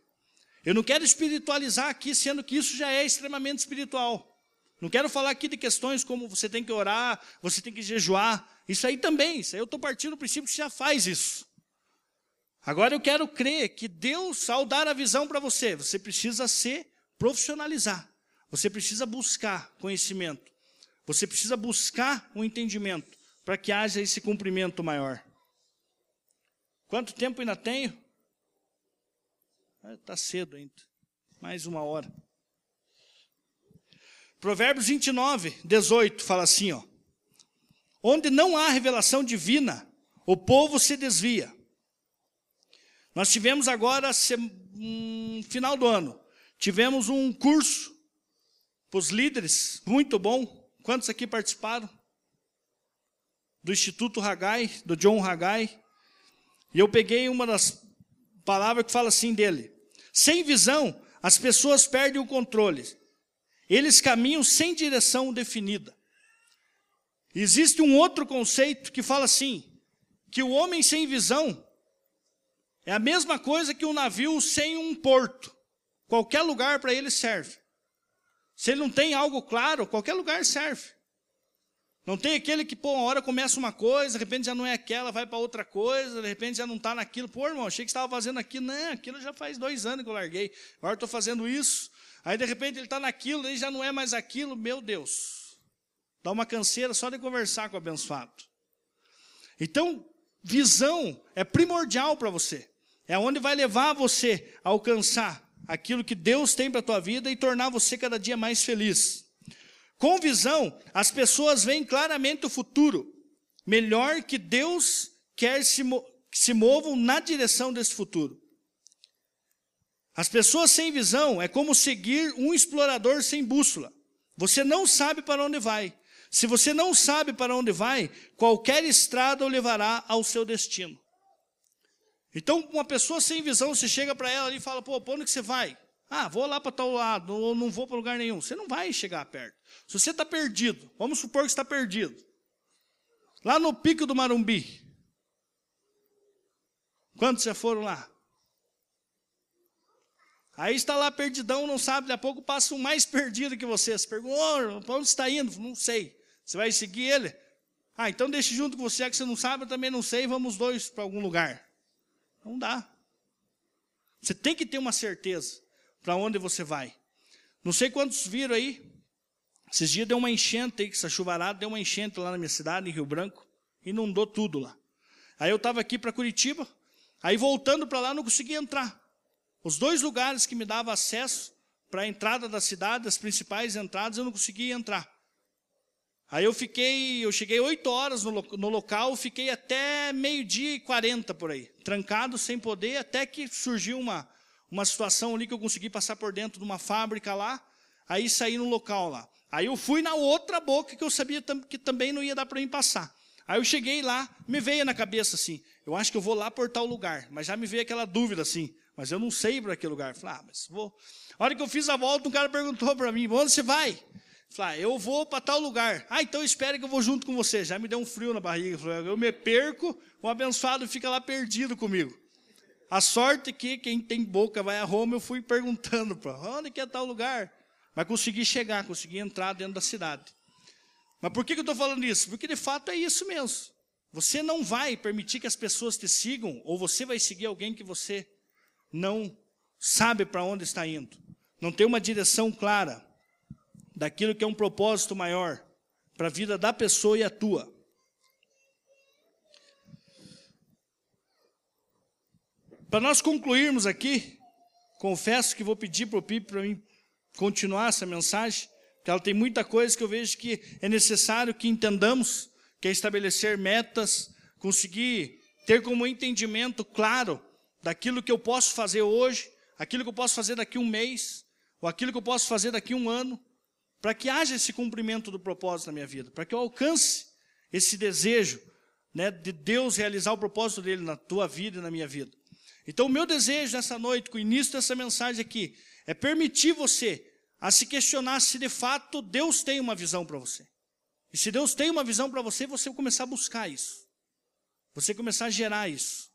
Eu não quero espiritualizar aqui, sendo que isso já é extremamente espiritual. Não quero falar aqui de questões como você tem que orar, você tem que jejuar. Isso aí também, isso aí eu estou partindo do princípio que já faz isso. Agora eu quero crer que Deus, ao dar a visão para você, você precisa se profissionalizar. Você precisa buscar conhecimento. Você precisa buscar um entendimento para que haja esse cumprimento maior. Quanto tempo ainda tenho? Está cedo ainda. Mais uma hora. Provérbios 29, 18 fala assim: ó, Onde não há revelação divina, o povo se desvia. Nós tivemos agora, um, final do ano, tivemos um curso para os líderes, muito bom, Quantos aqui participaram? Do Instituto Hagai, do John Hagai. E eu peguei uma das palavras que fala assim dele. Sem visão, as pessoas perdem o controle. Eles caminham sem direção definida. Existe um outro conceito que fala assim, que o homem sem visão é a mesma coisa que um navio sem um porto. Qualquer lugar para ele serve. Se ele não tem algo claro, qualquer lugar serve. Não tem aquele que, pô, uma hora começa uma coisa, de repente já não é aquela, vai para outra coisa, de repente já não está naquilo. Pô, irmão, achei que estava fazendo aquilo. Não, aquilo já faz dois anos que eu larguei. Agora estou fazendo isso. Aí, de repente, ele está naquilo, aí já não é mais aquilo. Meu Deus. Dá uma canseira só de conversar com o abençoado. Então, visão é primordial para você. É onde vai levar você a alcançar aquilo que Deus tem para a tua vida e tornar você cada dia mais feliz. Com visão, as pessoas veem claramente o futuro, melhor que Deus quer se, que se movam na direção desse futuro. As pessoas sem visão é como seguir um explorador sem bússola. Você não sabe para onde vai. Se você não sabe para onde vai, qualquer estrada o levará ao seu destino. Então, uma pessoa sem visão, você chega para ela e fala, pô, para onde que você vai? Ah, vou lá para tal lado, ou não vou para lugar nenhum. Você não vai chegar perto. Se você está perdido, vamos supor que está perdido. Lá no pico do Marumbi. Quantos já foram lá? Aí está lá perdidão, não sabe, daqui a pouco passa um mais perdido que você. Você pergunta, oh, para onde está indo? Não sei. Você vai seguir ele? Ah, então deixe junto com você, que você não sabe, eu também não sei, vamos dois para algum lugar. Não dá. Você tem que ter uma certeza para onde você vai. Não sei quantos viram aí. Esses dias deu uma enchente aí, essa chuvarada deu uma enchente lá na minha cidade, em Rio Branco, inundou tudo lá. Aí eu estava aqui para Curitiba, aí voltando para lá não conseguia entrar. Os dois lugares que me davam acesso para a entrada da cidade, as principais entradas, eu não conseguia entrar. Aí eu fiquei, eu cheguei 8 horas no, no local, fiquei até meio-dia e 40 por aí, trancado, sem poder, até que surgiu uma, uma situação ali que eu consegui passar por dentro de uma fábrica lá, aí saí no local lá. Aí eu fui na outra boca que eu sabia que também não ia dar para mim passar. Aí eu cheguei lá, me veio na cabeça assim, eu acho que eu vou lá por tal lugar, mas já me veio aquela dúvida assim, mas eu não sei para aquele lugar. Falei, ah, mas vou. A hora que eu fiz a volta, um cara perguntou para mim, onde você vai? Falei, ah, eu vou para tal lugar. Ah, então espere que eu vou junto com você. Já me deu um frio na barriga. Eu me perco, o abençoado fica lá perdido comigo. A sorte é que quem tem boca vai a Roma, eu fui perguntando para onde que é tal lugar. Mas consegui chegar, consegui entrar dentro da cidade. Mas por que, que eu estou falando isso? Porque de fato é isso mesmo. Você não vai permitir que as pessoas te sigam, ou você vai seguir alguém que você não sabe para onde está indo. Não tem uma direção clara daquilo que é um propósito maior para a vida da pessoa e a tua. Para nós concluirmos aqui, confesso que vou pedir para o Pipe para mim continuar essa mensagem, porque ela tem muita coisa que eu vejo que é necessário que entendamos, que é estabelecer metas, conseguir ter como entendimento claro daquilo que eu posso fazer hoje, aquilo que eu posso fazer daqui um mês, ou aquilo que eu posso fazer daqui um ano, para que haja esse cumprimento do propósito na minha vida, para que eu alcance esse desejo né, de Deus realizar o propósito dele na tua vida e na minha vida. Então, o meu desejo nessa noite, com o início dessa mensagem aqui, é permitir você a se questionar se de fato Deus tem uma visão para você. E se Deus tem uma visão para você, você começar a buscar isso. Você começar a gerar isso.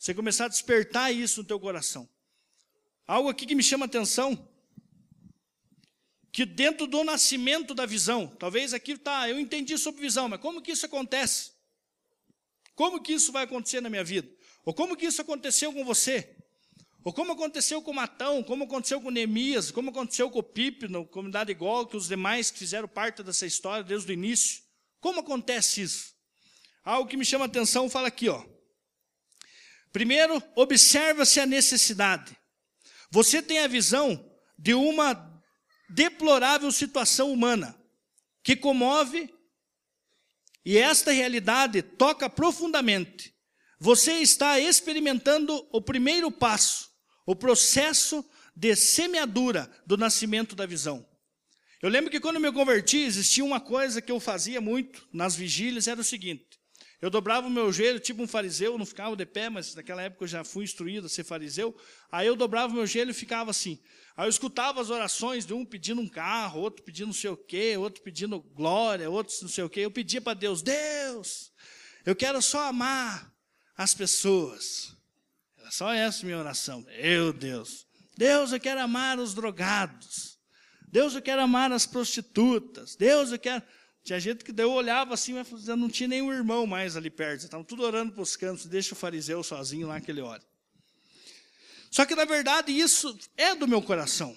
Você começar a despertar isso no teu coração. Algo aqui que me chama atenção que dentro do nascimento da visão, talvez aqui tá, eu entendi sobre visão, mas como que isso acontece? Como que isso vai acontecer na minha vida? Ou como que isso aconteceu com você? Ou como aconteceu com Matão, como aconteceu com Neemias, como aconteceu com o Pipe, na comunidade igual que os demais que fizeram parte dessa história desde o início. Como acontece isso? Algo que me chama a atenção fala aqui, ó. Primeiro, observa-se a necessidade. Você tem a visão de uma deplorável situação humana que comove e esta realidade toca profundamente. Você está experimentando o primeiro passo, o processo de semeadura do nascimento da visão. Eu lembro que quando me converti, existia uma coisa que eu fazia muito nas vigílias, era o seguinte: eu dobrava o meu joelho, tipo um fariseu, não ficava de pé, mas naquela época eu já fui instruído a ser fariseu. Aí eu dobrava o meu joelho e ficava assim. Aí eu escutava as orações de um pedindo um carro, outro pedindo não sei o quê, outro pedindo glória, outro não sei o quê. Eu pedia para Deus: Deus, eu quero só amar as pessoas. Era só essa minha oração. Meu Deus. Deus, eu quero amar os drogados. Deus, eu quero amar as prostitutas. Deus, eu quero. Tinha gente que eu olhava assim, mas não tinha nenhum irmão mais ali perto. Estavam tudo orando para os cantos, deixa o fariseu sozinho lá que ele ora. Só que, na verdade, isso é do meu coração,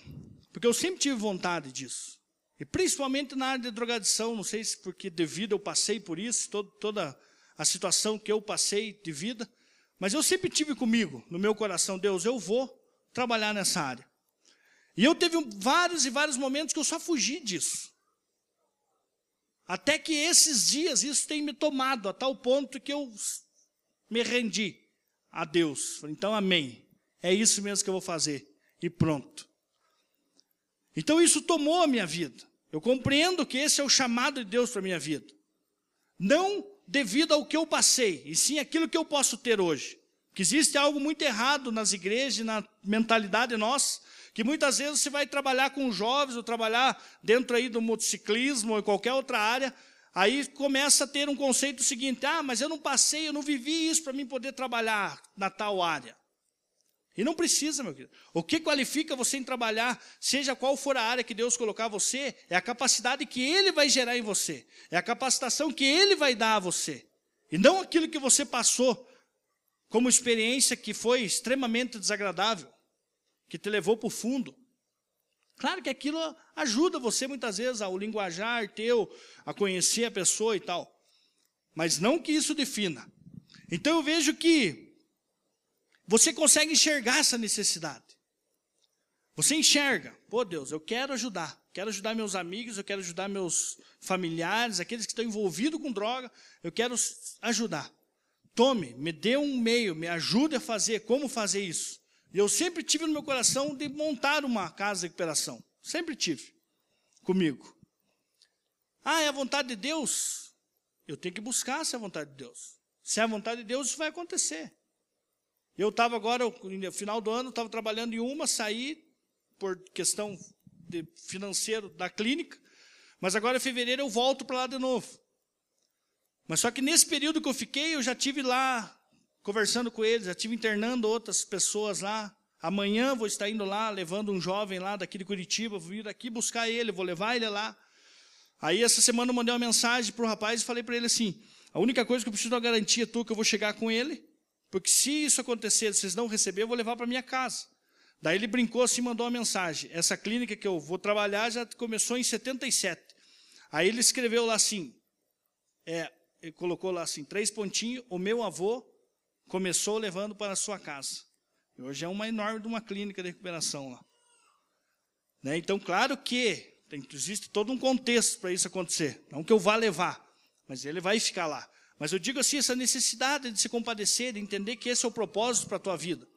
porque eu sempre tive vontade disso. E principalmente na área de drogadição, não sei se porque devido eu passei por isso, todo, toda a situação que eu passei de vida, mas eu sempre tive comigo, no meu coração, Deus, eu vou trabalhar nessa área. E eu teve vários e vários momentos que eu só fugi disso. Até que esses dias isso tem me tomado a tal ponto que eu me rendi a Deus. Então, amém. É isso mesmo que eu vou fazer. E pronto. Então isso tomou a minha vida. Eu compreendo que esse é o chamado de Deus para a minha vida. Não devido ao que eu passei, e sim aquilo que eu posso ter hoje. Que existe algo muito errado nas igrejas, na mentalidade nossa, que muitas vezes você vai trabalhar com jovens, ou trabalhar dentro aí do motociclismo, ou em qualquer outra área, aí começa a ter um conceito seguinte, ah, mas eu não passei, eu não vivi isso para mim poder trabalhar na tal área. E não precisa, meu querido. O que qualifica você em trabalhar, seja qual for a área que Deus colocar você, é a capacidade que Ele vai gerar em você. É a capacitação que Ele vai dar a você. E não aquilo que você passou como experiência que foi extremamente desagradável, que te levou para o fundo. Claro que aquilo ajuda você muitas vezes ao linguajar teu, a conhecer a pessoa e tal. Mas não que isso defina. Então eu vejo que você consegue enxergar essa necessidade. Você enxerga, pô Deus, eu quero ajudar, quero ajudar meus amigos, eu quero ajudar meus familiares, aqueles que estão envolvidos com droga, eu quero ajudar. Tome, me dê um meio, me ajude a fazer, como fazer isso. Eu sempre tive no meu coração de montar uma casa de recuperação. Sempre tive comigo. Ah, é a vontade de Deus? Eu tenho que buscar se é a vontade de Deus. Se é a vontade de Deus, isso vai acontecer. Eu estava agora, no final do ano, estava trabalhando em uma, saí por questão de financeiro da clínica, mas agora em fevereiro eu volto para lá de novo. Mas só que nesse período que eu fiquei, eu já tive lá conversando com eles, já tive internando outras pessoas lá. Amanhã vou estar indo lá, levando um jovem lá daqui de Curitiba, vou vir aqui buscar ele, vou levar ele lá. Aí essa semana eu mandei uma mensagem para o rapaz e falei para ele assim: a única coisa que eu preciso é uma garantia tua que eu vou chegar com ele, porque se isso acontecer, vocês não receber, eu vou levar para minha casa. Daí ele brincou assim, mandou uma mensagem. Essa clínica que eu vou trabalhar já começou em 77. Aí ele escreveu lá assim, é, ele colocou lá assim, três pontinhos, o meu avô começou levando para a sua casa. E hoje é uma enorme de uma clínica de recuperação lá. Né? Então, claro que tem, existe todo um contexto para isso acontecer. Não que eu vá levar, mas ele vai ficar lá. Mas eu digo assim, essa necessidade de se compadecer, de entender que esse é o propósito para a tua vida.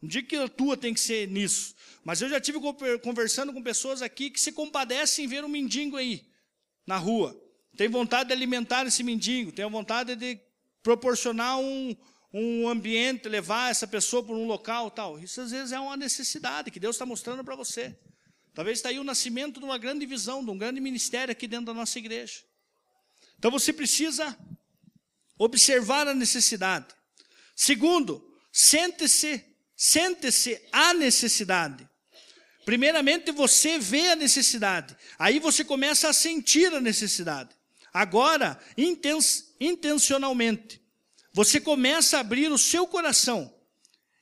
Não digo que a tua tem que ser nisso, mas eu já tive conversando com pessoas aqui que se compadecem em ver um mendigo aí, na rua. Tem vontade de alimentar esse mendigo, tem vontade de proporcionar um, um ambiente, levar essa pessoa para um local tal. Isso às vezes é uma necessidade que Deus está mostrando para você. Talvez está aí o nascimento de uma grande visão, de um grande ministério aqui dentro da nossa igreja. Então você precisa observar a necessidade. Segundo, sente-se Sente-se a necessidade. Primeiramente você vê a necessidade, aí você começa a sentir a necessidade. Agora, intencionalmente, você começa a abrir o seu coração.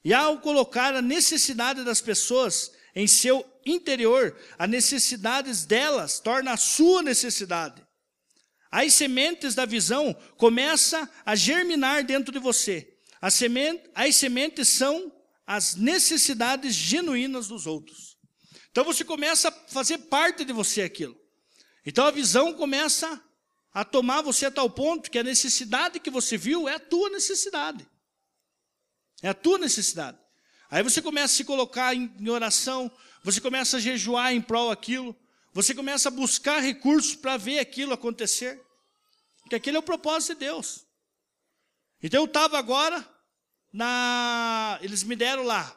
E ao colocar a necessidade das pessoas em seu interior, as necessidades delas torna a sua necessidade. As sementes da visão começam a germinar dentro de você. As as sementes são as necessidades genuínas dos outros. Então você começa a fazer parte de você aquilo. Então a visão começa a tomar você a tal ponto que a necessidade que você viu é a tua necessidade. É a tua necessidade. Aí você começa a se colocar em, oração, você começa a jejuar em prol aquilo, você começa a buscar recursos para ver aquilo acontecer. Porque aquele é o propósito de Deus. Então eu estava agora na, eles me deram lá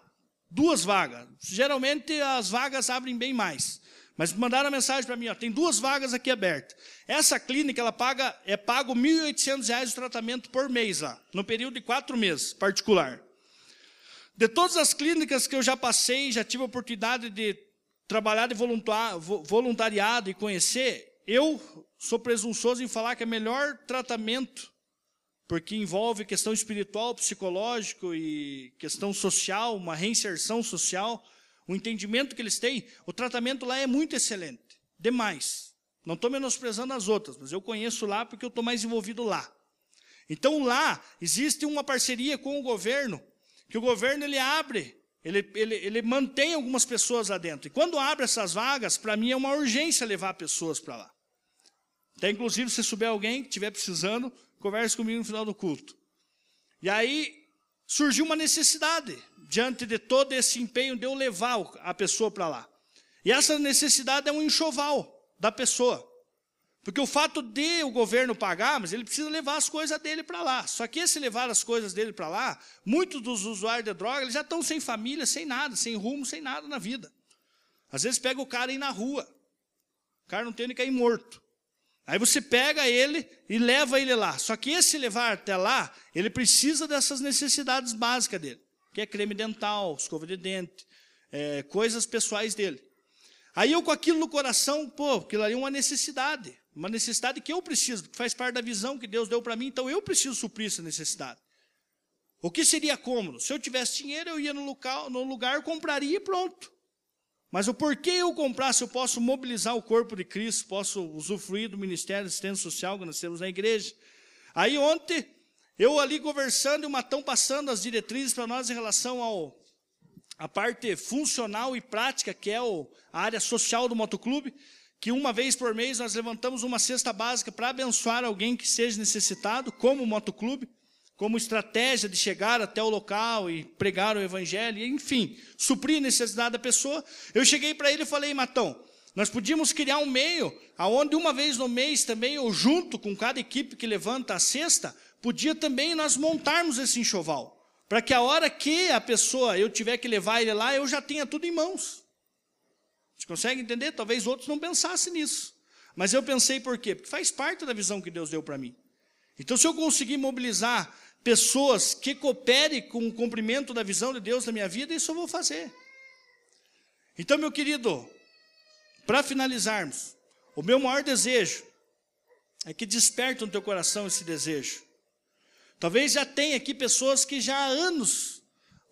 duas vagas. Geralmente as vagas abrem bem mais. Mas mandaram a mensagem para mim, ó, tem duas vagas aqui abertas. Essa clínica, ela paga, é pago R$ 1.800 o tratamento por mês lá, no período de quatro meses, particular. De todas as clínicas que eu já passei, já tive a oportunidade de trabalhar de voluntariado e conhecer, eu sou presunçoso em falar que é melhor tratamento porque envolve questão espiritual, psicológico e questão social, uma reinserção social, o entendimento que eles têm, o tratamento lá é muito excelente, demais. Não estou menosprezando as outras, mas eu conheço lá porque eu estou mais envolvido lá. Então lá existe uma parceria com o governo, que o governo ele abre, ele, ele, ele mantém algumas pessoas lá dentro. E quando abre essas vagas, para mim é uma urgência levar pessoas para lá. Até inclusive, se souber alguém que estiver precisando, Converse comigo no final do culto. E aí surgiu uma necessidade, diante de todo esse empenho de eu levar a pessoa para lá. E essa necessidade é um enxoval da pessoa. Porque o fato de o governo pagar, mas ele precisa levar as coisas dele para lá. Só que esse levar as coisas dele para lá, muitos dos usuários de droga, eles já estão sem família, sem nada, sem rumo, sem nada na vida. Às vezes pega o cara aí na rua. O cara não tem nem cair morto. Aí você pega ele e leva ele lá. Só que esse levar até lá, ele precisa dessas necessidades básicas dele, que é creme dental, escova de dente, é, coisas pessoais dele. Aí eu com aquilo no coração, pô, aquilo ali é uma necessidade, uma necessidade que eu preciso, que faz parte da visão que Deus deu para mim, então eu preciso suprir essa necessidade. O que seria cômodo? Se eu tivesse dinheiro, eu ia no local, no lugar, compraria e pronto. Mas o porquê eu comprar se eu posso mobilizar o corpo de Cristo, posso usufruir do ministério de assistência social que nós temos na igreja. Aí ontem, eu ali conversando e o Matão passando as diretrizes para nós em relação ao a parte funcional e prática, que é o, a área social do motoclube, que uma vez por mês nós levantamos uma cesta básica para abençoar alguém que seja necessitado, como motoclube, como estratégia de chegar até o local e pregar o evangelho, enfim, suprir a necessidade da pessoa. Eu cheguei para ele e falei, Matão, nós podíamos criar um meio, aonde uma vez no mês também, ou junto com cada equipe que levanta a cesta, podia também nós montarmos esse enxoval, para que a hora que a pessoa, eu tiver que levar ele lá, eu já tenha tudo em mãos. Você consegue entender? Talvez outros não pensassem nisso. Mas eu pensei por quê? Porque faz parte da visão que Deus deu para mim. Então, se eu conseguir mobilizar pessoas que cooperem com o cumprimento da visão de Deus na minha vida, isso eu vou fazer. Então, meu querido, para finalizarmos, o meu maior desejo é que desperte no teu coração esse desejo. Talvez já tenha aqui pessoas que já há anos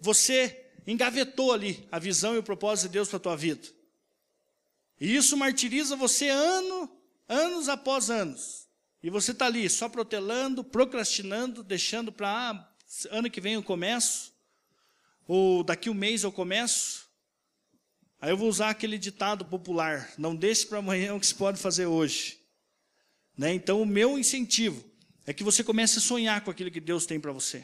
você engavetou ali a visão e o propósito de Deus para a tua vida. E isso martiriza você ano, anos após anos. E você está ali só protelando, procrastinando, deixando para ah, ano que vem eu começo, ou daqui um mês eu começo. Aí eu vou usar aquele ditado popular: não deixe para amanhã o que se pode fazer hoje. Né? Então, o meu incentivo é que você comece a sonhar com aquilo que Deus tem para você,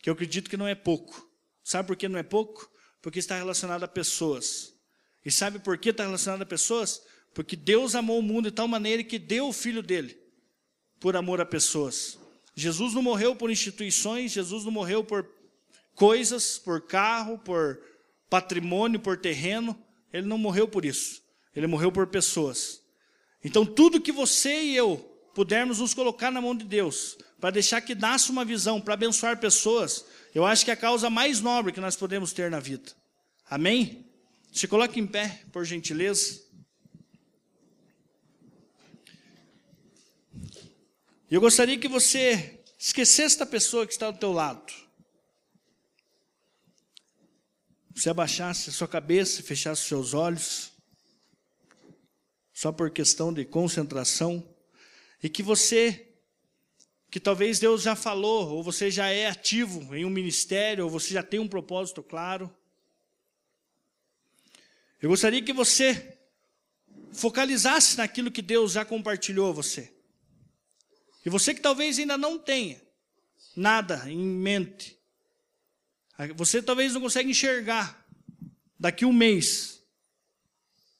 que eu acredito que não é pouco. Sabe por que não é pouco? Porque está relacionado a pessoas. E sabe por que está relacionado a pessoas? Porque Deus amou o mundo de tal maneira que deu o filho dele por amor a pessoas. Jesus não morreu por instituições, Jesus não morreu por coisas, por carro, por patrimônio, por terreno. Ele não morreu por isso. Ele morreu por pessoas. Então, tudo que você e eu pudermos nos colocar na mão de Deus, para deixar que nasça uma visão, para abençoar pessoas, eu acho que é a causa mais nobre que nós podemos ter na vida. Amém? Se coloque em pé, por gentileza. Eu gostaria que você esquecesse da pessoa que está do teu lado. Você abaixasse a sua cabeça, fechasse os seus olhos, só por questão de concentração, e que você, que talvez Deus já falou, ou você já é ativo em um ministério, ou você já tem um propósito claro, eu gostaria que você focalizasse naquilo que Deus já compartilhou a você. E você que talvez ainda não tenha nada em mente, você talvez não consegue enxergar daqui um mês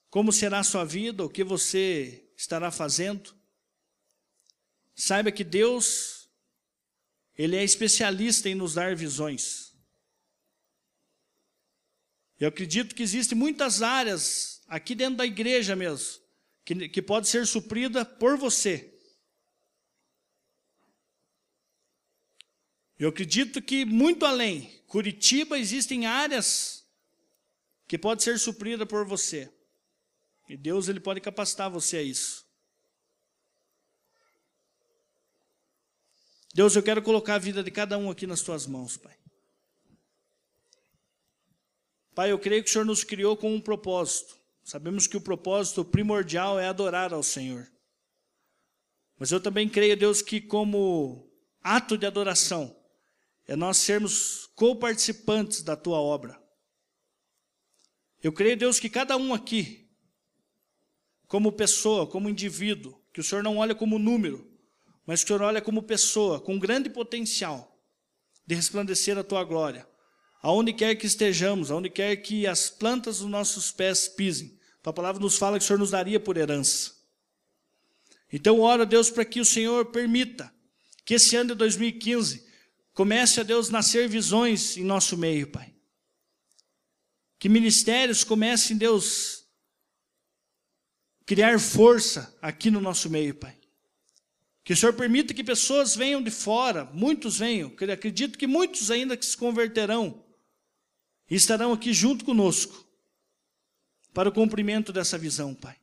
como será a sua vida, o que você estará fazendo. Saiba que Deus, Ele é especialista em nos dar visões. Eu acredito que existem muitas áreas, aqui dentro da igreja mesmo, que, que pode ser suprida por você. Eu acredito que muito além, Curitiba existem áreas que pode ser suprida por você. E Deus ele pode capacitar você a isso. Deus, eu quero colocar a vida de cada um aqui nas tuas mãos, Pai. Pai, eu creio que o Senhor nos criou com um propósito. Sabemos que o propósito primordial é adorar ao Senhor. Mas eu também creio, Deus, que como ato de adoração, é nós sermos co-participantes da tua obra. Eu creio, Deus, que cada um aqui, como pessoa, como indivíduo, que o Senhor não olha como número, mas o Senhor olha como pessoa, com grande potencial de resplandecer a tua glória aonde quer que estejamos, aonde quer que as plantas dos nossos pés pisem. A palavra nos fala que o Senhor nos daria por herança. Então, oro a Deus para que o Senhor permita que esse ano de 2015 comece a Deus nascer visões em nosso meio, Pai. Que ministérios comecem, Deus, criar força aqui no nosso meio, Pai. Que o Senhor permita que pessoas venham de fora, muitos venham, acredito que muitos ainda que se converterão, e estarão aqui junto conosco para o cumprimento dessa visão, Pai.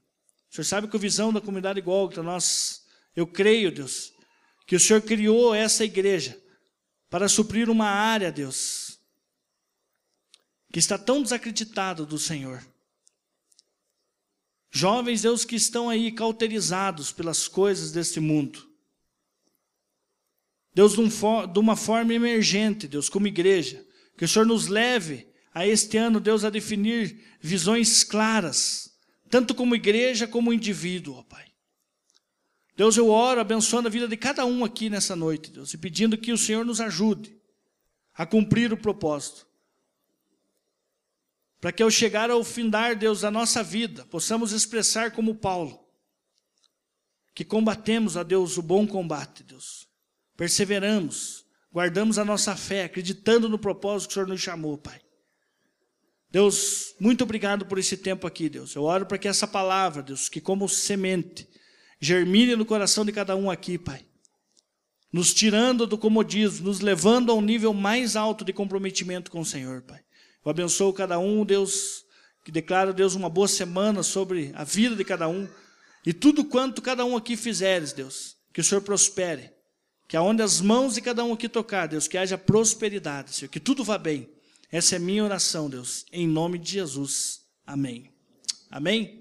O Senhor sabe que a visão da comunidade Gólgota, nós, eu creio, Deus, que o Senhor criou essa igreja para suprir uma área, Deus, que está tão desacreditado do Senhor. Jovens, Deus, que estão aí cauterizados pelas coisas deste mundo. Deus, de uma forma emergente, Deus, como igreja, que o Senhor nos leve a este ano, Deus, a definir visões claras tanto como igreja como indivíduo, ó Pai. Deus, eu oro abençoando a vida de cada um aqui nessa noite, Deus, e pedindo que o Senhor nos ajude a cumprir o propósito. Para que ao chegar ao findar, Deus, da nossa vida, possamos expressar como Paulo, que combatemos, a Deus, o bom combate, Deus. Perseveramos, guardamos a nossa fé, acreditando no propósito que o Senhor nos chamou, Pai. Deus, muito obrigado por esse tempo aqui, Deus. Eu oro para que essa palavra, Deus, que como semente, germine no coração de cada um aqui, Pai. Nos tirando do comodismo, nos levando a um nível mais alto de comprometimento com o Senhor, Pai. Eu abençoo cada um, Deus, que declara, Deus, uma boa semana sobre a vida de cada um. E tudo quanto cada um aqui fizeres, Deus, que o Senhor prospere. Que aonde as mãos de cada um aqui tocar, Deus, que haja prosperidade, Senhor, que tudo vá bem. Essa é minha oração, Deus, em nome de Jesus. Amém. Amém?